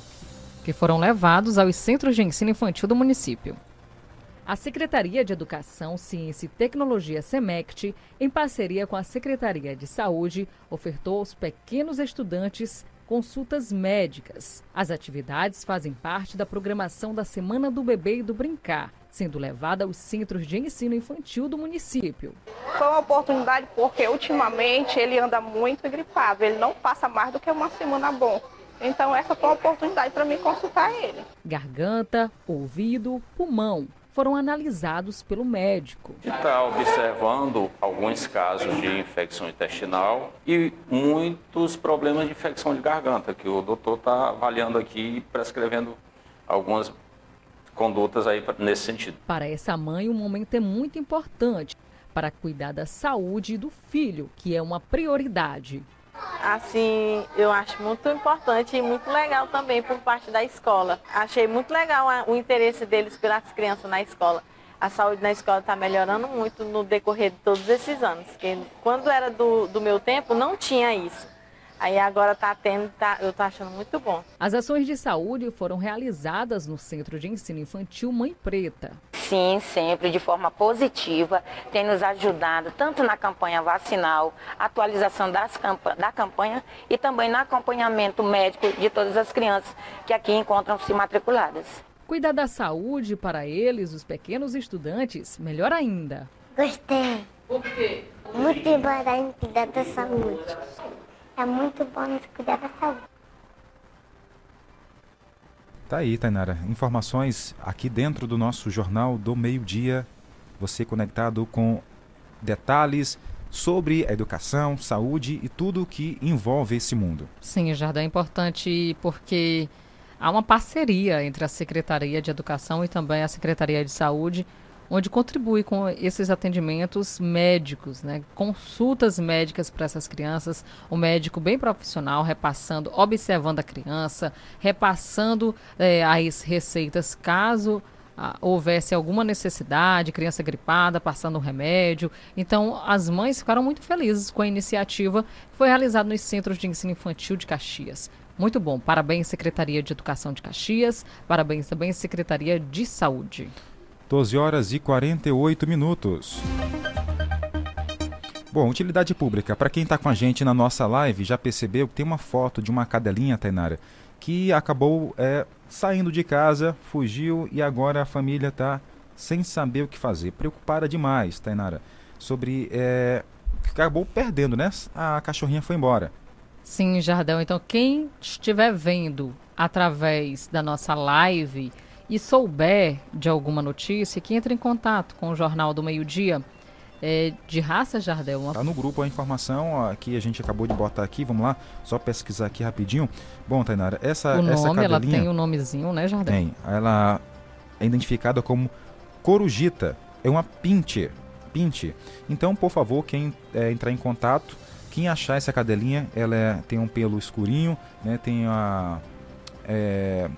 que foram levados aos centros de ensino infantil do município. A Secretaria de Educação, Ciência e Tecnologia SEMECT, em parceria com a Secretaria de Saúde, ofertou aos pequenos estudantes consultas médicas. As atividades fazem parte da programação da Semana do Bebê e do Brincar, sendo levada aos centros de ensino infantil do município. Foi uma oportunidade porque ultimamente ele anda muito gripado, ele não passa mais do que uma semana bom. Então essa foi uma oportunidade para mim consultar ele. Garganta, ouvido, pulmão foram analisados pelo médico. Está observando alguns casos de infecção intestinal e muitos problemas de infecção de garganta, que o doutor está avaliando aqui e prescrevendo algumas condutas aí nesse sentido. Para essa mãe, o momento é muito importante para cuidar da saúde do filho, que é uma prioridade. Assim, eu acho muito importante e muito legal também por parte da escola. Achei muito legal o interesse deles pelas crianças na escola. A saúde na escola está melhorando muito no decorrer de todos esses anos. Porque quando era do, do meu tempo, não tinha isso. Aí agora está tendo, tá, eu estou achando muito bom. As ações de saúde foram realizadas no Centro de Ensino Infantil Mãe Preta. Sim, sempre de forma positiva, tem nos ajudado tanto na campanha vacinal, atualização das campa da campanha e também no acompanhamento médico de todas as crianças que aqui encontram-se matriculadas. Cuidar da saúde para eles, os pequenos estudantes, melhor ainda. Gostei. Por quê? Muito importante cuidar da saúde. É muito bom nos cuidar da saúde. Tá aí, Tainara. Informações aqui dentro do nosso Jornal do Meio-Dia. Você conectado com detalhes sobre a educação, saúde e tudo que envolve esse mundo. Sim, Jardim, é importante porque há uma parceria entre a Secretaria de Educação e também a Secretaria de Saúde onde contribui com esses atendimentos médicos, né? consultas médicas para essas crianças, o um médico bem profissional repassando, observando a criança, repassando é, as receitas caso ah, houvesse alguma necessidade, criança gripada, passando um remédio. Então, as mães ficaram muito felizes com a iniciativa que foi realizada nos Centros de Ensino Infantil de Caxias. Muito bom. Parabéns, Secretaria de Educação de Caxias. Parabéns também, Secretaria de Saúde. 12 horas e 48 minutos. Bom, utilidade pública. Para quem está com a gente na nossa live, já percebeu que tem uma foto de uma cadelinha, Tainara, que acabou é, saindo de casa, fugiu e agora a família está sem saber o que fazer, preocupada demais, Tainara, sobre. É, acabou perdendo, né? A cachorrinha foi embora. Sim, Jardel. Então, quem estiver vendo através da nossa live e souber de alguma notícia, que entre em contato com o Jornal do Meio Dia. É, de raça, Jardel? Uma... Tá no grupo a informação ó, que a gente acabou de botar aqui, vamos lá, só pesquisar aqui rapidinho. Bom, Tainara, essa O nome, essa cadelinha, ela tem o um nomezinho, né, Jardel? Tem. Ela é identificada como corujita. É uma pinte. Pinte. Então, por favor, quem é, entrar em contato, quem achar essa cadelinha, ela é, tem um pelo escurinho, né? Tem a... É,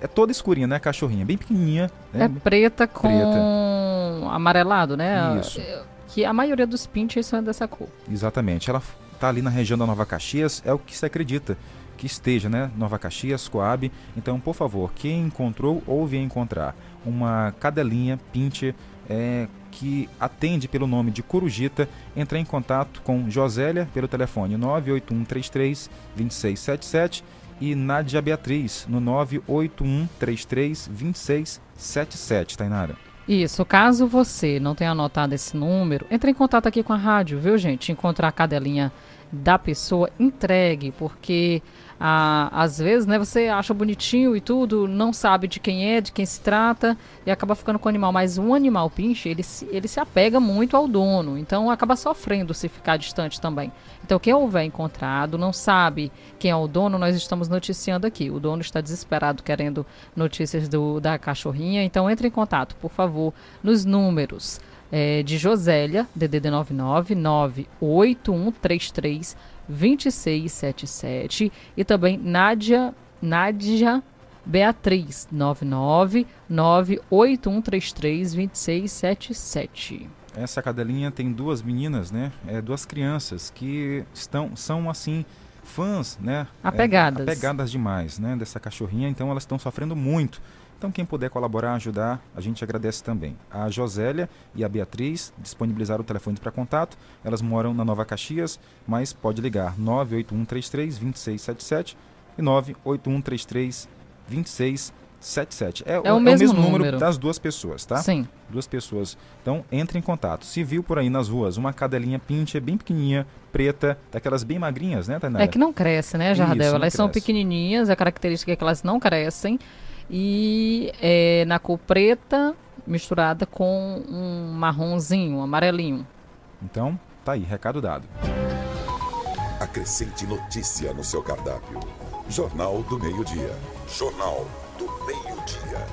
é toda escurinha, né? Cachorrinha, bem pequenininha. Né? É preta com preta. amarelado, né? Isso. Que a maioria dos pinches são dessa cor. Exatamente. Ela tá ali na região da Nova Caxias, é o que se acredita que esteja, né? Nova Caxias, Coab. Então, por favor, quem encontrou ou vier encontrar uma cadelinha pinche é, que atende pelo nome de Corujita, entrar em contato com Josélia pelo telefone 98133 2677 e Nádia Beatriz no 98133 2677, Tainara. Isso, caso você não tenha anotado esse número, entre em contato aqui com a rádio, viu, gente? Encontrar a cadelinha da pessoa, entregue, porque ah, às vezes, né, você acha bonitinho e tudo, não sabe de quem é, de quem se trata e acaba ficando com o animal. Mas um animal pinche, ele se, ele se apega muito ao dono, então acaba sofrendo se ficar distante também. Então, quem houver encontrado, não sabe quem é o dono, nós estamos noticiando aqui. O dono está desesperado querendo notícias do, da cachorrinha, então entre em contato, por favor, nos números. É, de Josélia, DDD 99 98133 2677 e também Nádia, Nádia Beatriz 99 98133 2677. Essa cadelinha tem duas meninas, né? É, duas crianças que estão são assim fãs, né? Apegadas. É, apegadas demais, né? Dessa cachorrinha, então elas estão sofrendo muito. Então, quem puder colaborar, ajudar, a gente agradece também. A Josélia e a Beatriz disponibilizaram o telefone para contato. Elas moram na Nova Caxias, mas pode ligar 98133 2677 e 98133 2677. É, é, o, mesmo, é o mesmo número. número das duas pessoas, tá? Sim. Duas pessoas. Então, entre em contato. Se viu por aí nas ruas uma cadelinha pinche, bem pequenininha, preta, daquelas bem magrinhas, né, Tainara? É que não cresce, né, Jardel? Isso, elas cresce. são pequenininhas, a característica é que elas não crescem e é, na cor preta misturada com um marronzinho, um amarelinho. Então, tá aí, recado dado. Acrescente notícia no seu cardápio. Jornal do Meio-Dia. Jornal do Meio-Dia.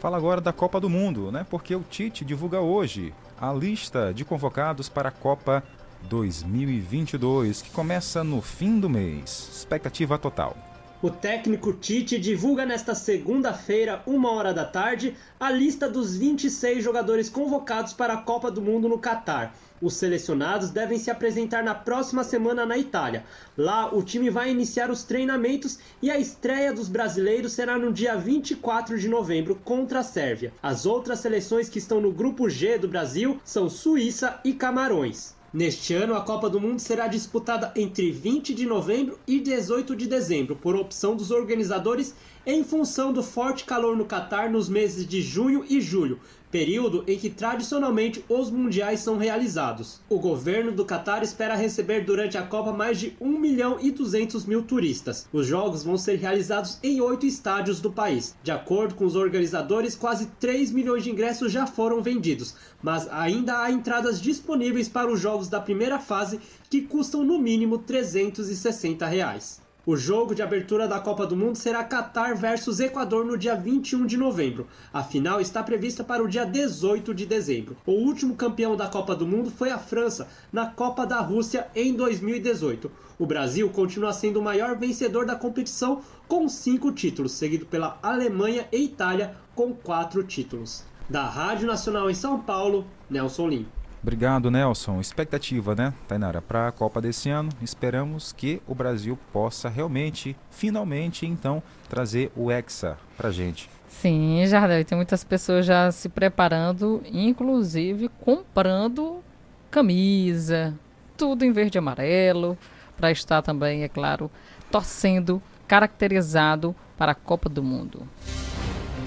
Fala agora da Copa do Mundo, né? Porque o Tite divulga hoje a lista de convocados para a Copa 2022, que começa no fim do mês. Expectativa total. O técnico Tite divulga nesta segunda-feira, uma hora da tarde, a lista dos 26 jogadores convocados para a Copa do Mundo no Catar. Os selecionados devem se apresentar na próxima semana na Itália. Lá, o time vai iniciar os treinamentos e a estreia dos brasileiros será no dia 24 de novembro contra a Sérvia. As outras seleções que estão no grupo G do Brasil são Suíça e Camarões. Neste ano, a Copa do Mundo será disputada entre 20 de novembro e 18 de dezembro, por opção dos organizadores, em função do forte calor no Catar nos meses de junho e julho, período em que tradicionalmente os mundiais são realizados. O governo do Catar espera receber durante a Copa mais de 1 milhão e 200 mil turistas. Os jogos vão ser realizados em oito estádios do país. De acordo com os organizadores, quase 3 milhões de ingressos já foram vendidos, mas ainda há entradas disponíveis para os jogos da primeira fase que custam no mínimo 360 reais. O jogo de abertura da Copa do Mundo será Catar versus Equador no dia 21 de novembro. A final está prevista para o dia 18 de dezembro. O último campeão da Copa do Mundo foi a França, na Copa da Rússia em 2018. O Brasil continua sendo o maior vencedor da competição com cinco títulos, seguido pela Alemanha e Itália com quatro títulos. Da Rádio Nacional em São Paulo, Nelson Lim. Obrigado, Nelson. Expectativa, né, Tainara, para a Copa desse ano. Esperamos que o Brasil possa realmente, finalmente, então, trazer o Hexa para gente. Sim, Jardel, tem muitas pessoas já se preparando, inclusive comprando camisa, tudo em verde e amarelo, para estar também, é claro, torcendo, caracterizado para a Copa do Mundo.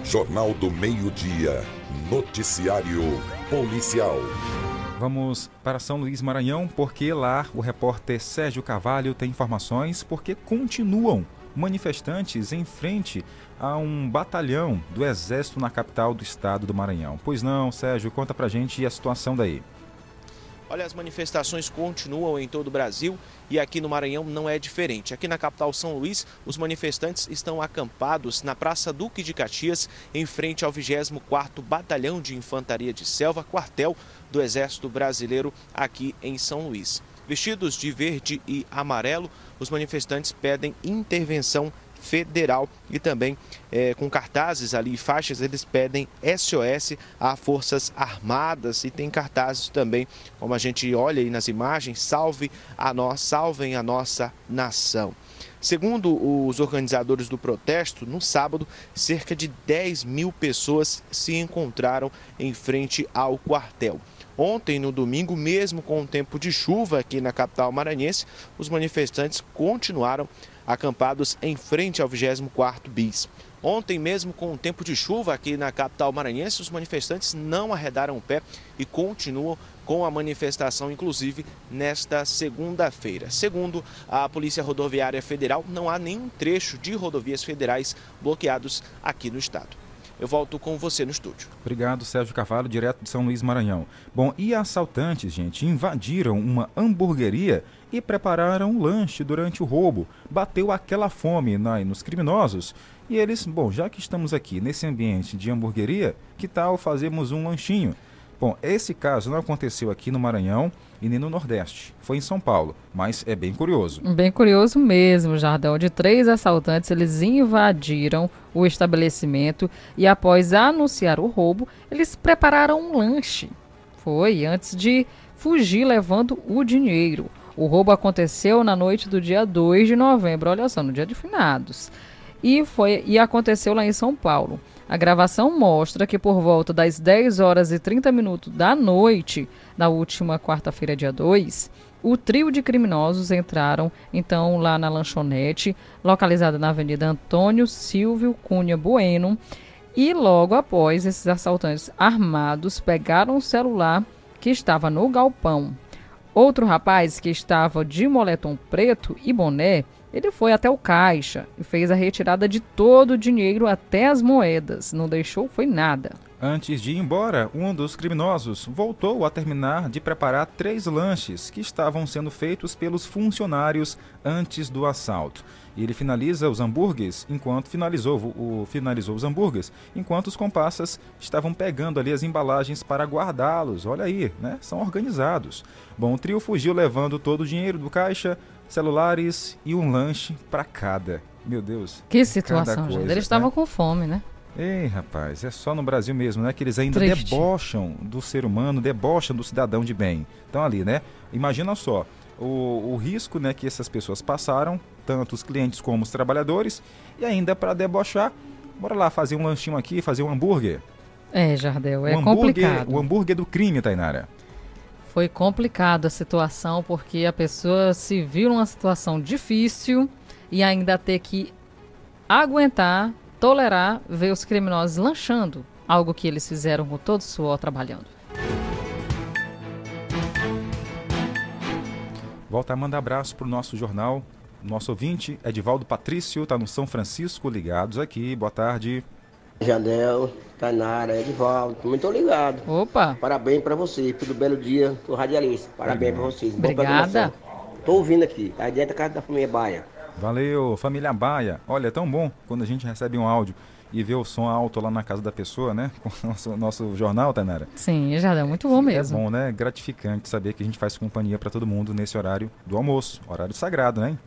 Jornal do Meio-Dia. Noticiário Policial. Vamos para São Luís Maranhão, porque lá o repórter Sérgio Carvalho tem informações, porque continuam manifestantes em frente a um batalhão do Exército na capital do estado do Maranhão. Pois não, Sérgio, conta pra gente a situação daí. Olha, as manifestações continuam em todo o Brasil e aqui no Maranhão não é diferente. Aqui na capital São Luís, os manifestantes estão acampados na Praça Duque de Caxias, em frente ao 24º Batalhão de Infantaria de Selva, quartel do Exército Brasileiro aqui em São Luís. Vestidos de verde e amarelo, os manifestantes pedem intervenção federal e também é, com cartazes ali faixas, eles pedem SOS a Forças Armadas e tem cartazes também, como a gente olha aí nas imagens, salve a nós, salvem a nossa nação. Segundo os organizadores do protesto, no sábado, cerca de 10 mil pessoas se encontraram em frente ao quartel. Ontem, no domingo, mesmo com o tempo de chuva aqui na capital maranhense, os manifestantes continuaram acampados em frente ao 24º bis. Ontem mesmo, com o tempo de chuva aqui na capital maranhense, os manifestantes não arredaram o pé e continuam com a manifestação, inclusive nesta segunda-feira. Segundo a Polícia Rodoviária Federal, não há nenhum trecho de rodovias federais bloqueados aqui no estado. Eu volto com você no estúdio. Obrigado, Sérgio Carvalho, direto de São Luís Maranhão. Bom, e assaltantes, gente, invadiram uma hamburgueria e prepararam um lanche durante o roubo. Bateu aquela fome na, nos criminosos. E eles, bom, já que estamos aqui nesse ambiente de hamburgueria, que tal fazermos um lanchinho? Bom, esse caso não aconteceu aqui no Maranhão e nem no Nordeste. Foi em São Paulo, mas é bem curioso. Bem curioso mesmo, Jardão. De três assaltantes, eles invadiram o estabelecimento e após anunciar o roubo, eles prepararam um lanche. Foi antes de fugir levando o dinheiro. O roubo aconteceu na noite do dia 2 de novembro, olha só, no dia de finados. E, foi, e aconteceu lá em São Paulo. A gravação mostra que por volta das 10 horas e 30 minutos da noite da última quarta-feira, dia 2, o trio de criminosos entraram então lá na lanchonete, localizada na Avenida Antônio Silvio Cunha Bueno, e logo após esses assaltantes armados pegaram o celular que estava no galpão. Outro rapaz que estava de moletom preto e boné ele foi até o caixa e fez a retirada de todo o dinheiro até as moedas. Não deixou foi nada. Antes de ir embora, um dos criminosos voltou a terminar de preparar três lanches que estavam sendo feitos pelos funcionários antes do assalto. E ele finaliza os hambúrgueres enquanto finalizou, o, finalizou os hambúrgueres, enquanto os comparsas estavam pegando ali as embalagens para guardá-los. Olha aí, né? São organizados. Bom, o trio fugiu levando todo o dinheiro do caixa, celulares e um lanche para cada. Meu Deus. Que situação, gente. Eles estavam né? com fome, né? Ei, rapaz, é só no Brasil mesmo, né? Que eles ainda Triste. debocham do ser humano, debocham do cidadão de bem. Então ali, né? Imagina só, o, o risco né, que essas pessoas passaram, tanto os clientes como os trabalhadores, e ainda para debochar, bora lá fazer um lanchinho aqui, fazer um hambúrguer. É, Jardel, é complicado. O hambúrguer do crime, Tainara. Foi complicado a situação porque a pessoa se viu numa situação difícil e ainda ter que aguentar, tolerar ver os criminosos lanchando, algo que eles fizeram com todo o suor trabalhando. Volta a mandar abraço para o nosso jornal. Nosso ouvinte, Edivaldo Patrício, está no São Francisco, ligados aqui. Boa tarde. Jadel, Tainara, Edivaldo, muito ligado. Opa! Parabéns para vocês, pelo belo dia do radialista. Parabéns para vocês. Obrigada. Tô ouvindo aqui, a dieta casa da família Baia. Valeu, família Baia. Olha, é tão bom quando a gente recebe um áudio e vê o som alto lá na casa da pessoa, né? Com o nosso, nosso jornal, Tainara. Sim, já é muito bom mesmo. É bom, né? Gratificante saber que a gente faz companhia para todo mundo nesse horário do almoço, horário sagrado, né?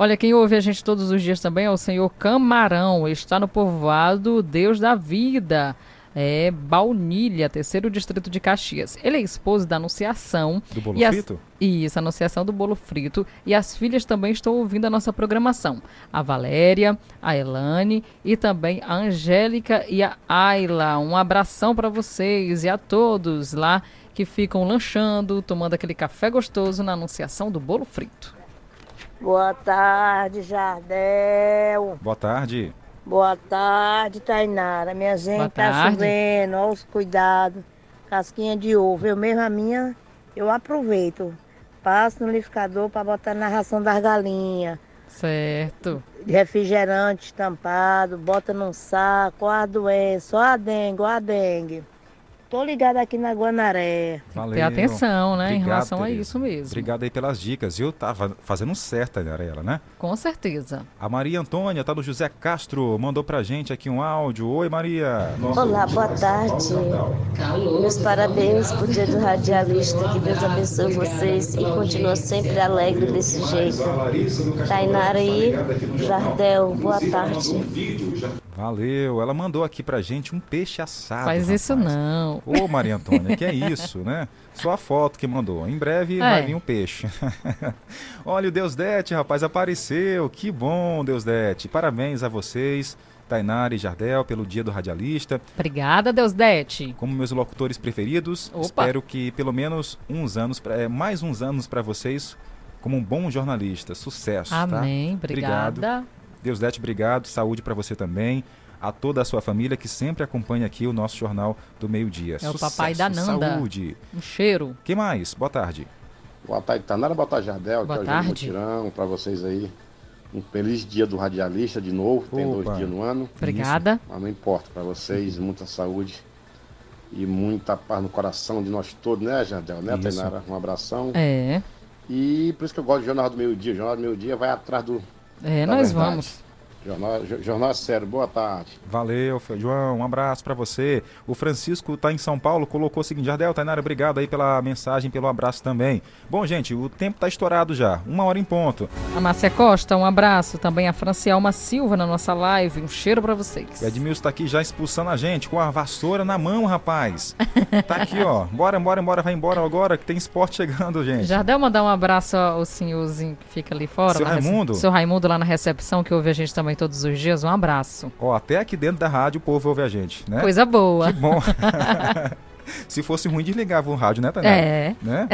Olha, quem ouve a gente todos os dias também é o senhor Camarão. Está no povoado Deus da Vida. É Baunilha, terceiro distrito de Caxias. Ele é esposo da Anunciação. Do bolo as... frito? Isso, Anunciação do bolo frito. E as filhas também estão ouvindo a nossa programação. A Valéria, a Elane e também a Angélica e a Ayla. Um abração para vocês e a todos lá que ficam lanchando, tomando aquele café gostoso na Anunciação do bolo frito. Boa tarde, Jardel. Boa tarde. Boa tarde, Tainara. Minha gente, Boa tá chovendo, olha os cuidados. Casquinha de ovo. Eu mesmo a minha, eu aproveito. Passo no liquidificador para botar na ração das galinhas. Certo. Refrigerante estampado, bota num saco, a doença, a dengue, a dengue. Tô ligada aqui na Guanaré. Valeu. Ter atenção, né, em Obrigado, relação a Tereza. isso mesmo. Obrigado aí pelas dicas, viu? Tava fazendo certo, ela, né? Com certeza. A Maria Antônia, tá do José Castro, mandou pra gente aqui um áudio. Oi, Maria. Olá, boa tarde. Meus parabéns pro dia do radialista. Que Deus abençoe vocês e continua sempre alegre desse jeito. Tainara e Jardel, boa tarde. Valeu. Ela mandou aqui pra gente um peixe assado. Faz isso rapaz. não. Ô, Maria Antônia, que é isso, né? Só a foto que mandou. Em breve É. vai vir um peixe. Olha, o Deus Dete, rapaz, apareceu. Que bom, Deus Dete. Parabéns a vocês, Tainara e Jardel, pelo dia do radialista. Obrigada, Deusdete. Como meus locutores preferidos, Opa. espero que pelo menos uns anos, é, mais uns anos para vocês, como um bom jornalista. Sucesso, tá? Amém. Obrigada. Obrigado. Deus Dete, obrigado. Saúde para você também. A toda a sua família que sempre acompanha aqui o nosso Jornal do Meio-Dia. É o Sucesso, papai da Nanda. Saúde. Um cheiro. que mais? Boa tarde. Boa tarde, Tanara. Boa tarde, Jardel. Boa é o tarde. Mutirão. Para vocês aí, um feliz dia do radialista de novo. Tem Opa. dois dias no ano. Obrigada. Mas não importa. Para vocês, muita saúde e muita paz no coração de nós todos, né, Jardel? Né, Isso. Tainara? Um abração. É. E por isso que eu gosto do Jornal do Meio Dia. O Jornal do Meio Dia vai atrás do. É, da nós verdade. vamos. Jornal, Jo- Jornal Sério, boa tarde. Valeu, João. Um abraço para você. O Francisco tá em São Paulo, colocou o seguinte: Jardel, Tainara, obrigado aí pela mensagem, pelo abraço também. Bom, gente, o tempo tá estourado já. Uma hora em ponto. A Márcia Costa, um abraço. Também a Francielma Silva na nossa live. Um cheiro pra vocês. O Edmilson tá aqui já expulsando a gente com a vassoura na mão, rapaz. Tá aqui, ó. Bora, bora, bora, vai embora agora que tem esporte chegando, gente. Jardel, mandar um abraço ao senhorzinho que fica ali fora. Seu rece- Raimundo? Seu Raimundo lá na recepção, que ouve a gente também todos os dias. Um abraço. Ó, até aqui dentro da rádio o povo ouve a gente, né? Coisa boa. Que bom. Se fosse ruim, desligava o rádio, né, Tainara? É. Né?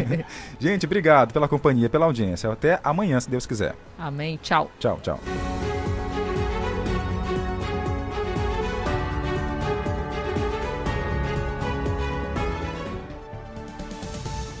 gente, obrigado pela companhia, pela audiência. Até amanhã, se Deus quiser. Amém. Tchau. Tchau, tchau.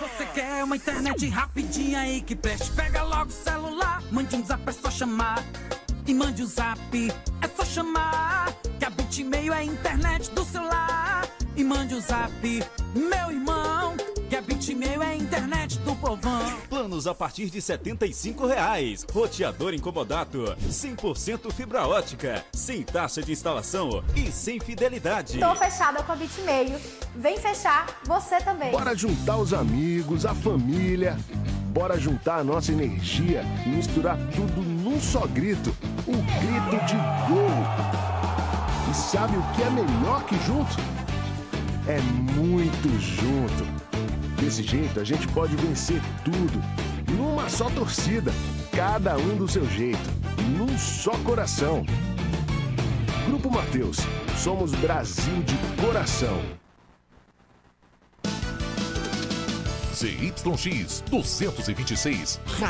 Você quer uma internet rapidinha aí que preste? Pega logo o celular, mande um zap, é só chamar. E mande um zap, é só chamar. Que a Bitmail é a internet do celular. E mande um zap, meu irmão. Bitmail é a internet do povão. Planos a partir de 75 reais. Roteador incomodato. 100% fibra ótica. Sem taxa de instalação e sem fidelidade. Tô fechada com a Bitmeio. Vem fechar você também. Bora juntar os amigos, a família. Bora juntar a nossa energia e misturar tudo num só grito. O grito de gol. E sabe o que é melhor que junto? É muito junto. Desse jeito a gente pode vencer tudo. Numa só torcida. Cada um do seu jeito. Num só coração. Grupo Mateus. Somos Brasil de coração. ZYX 226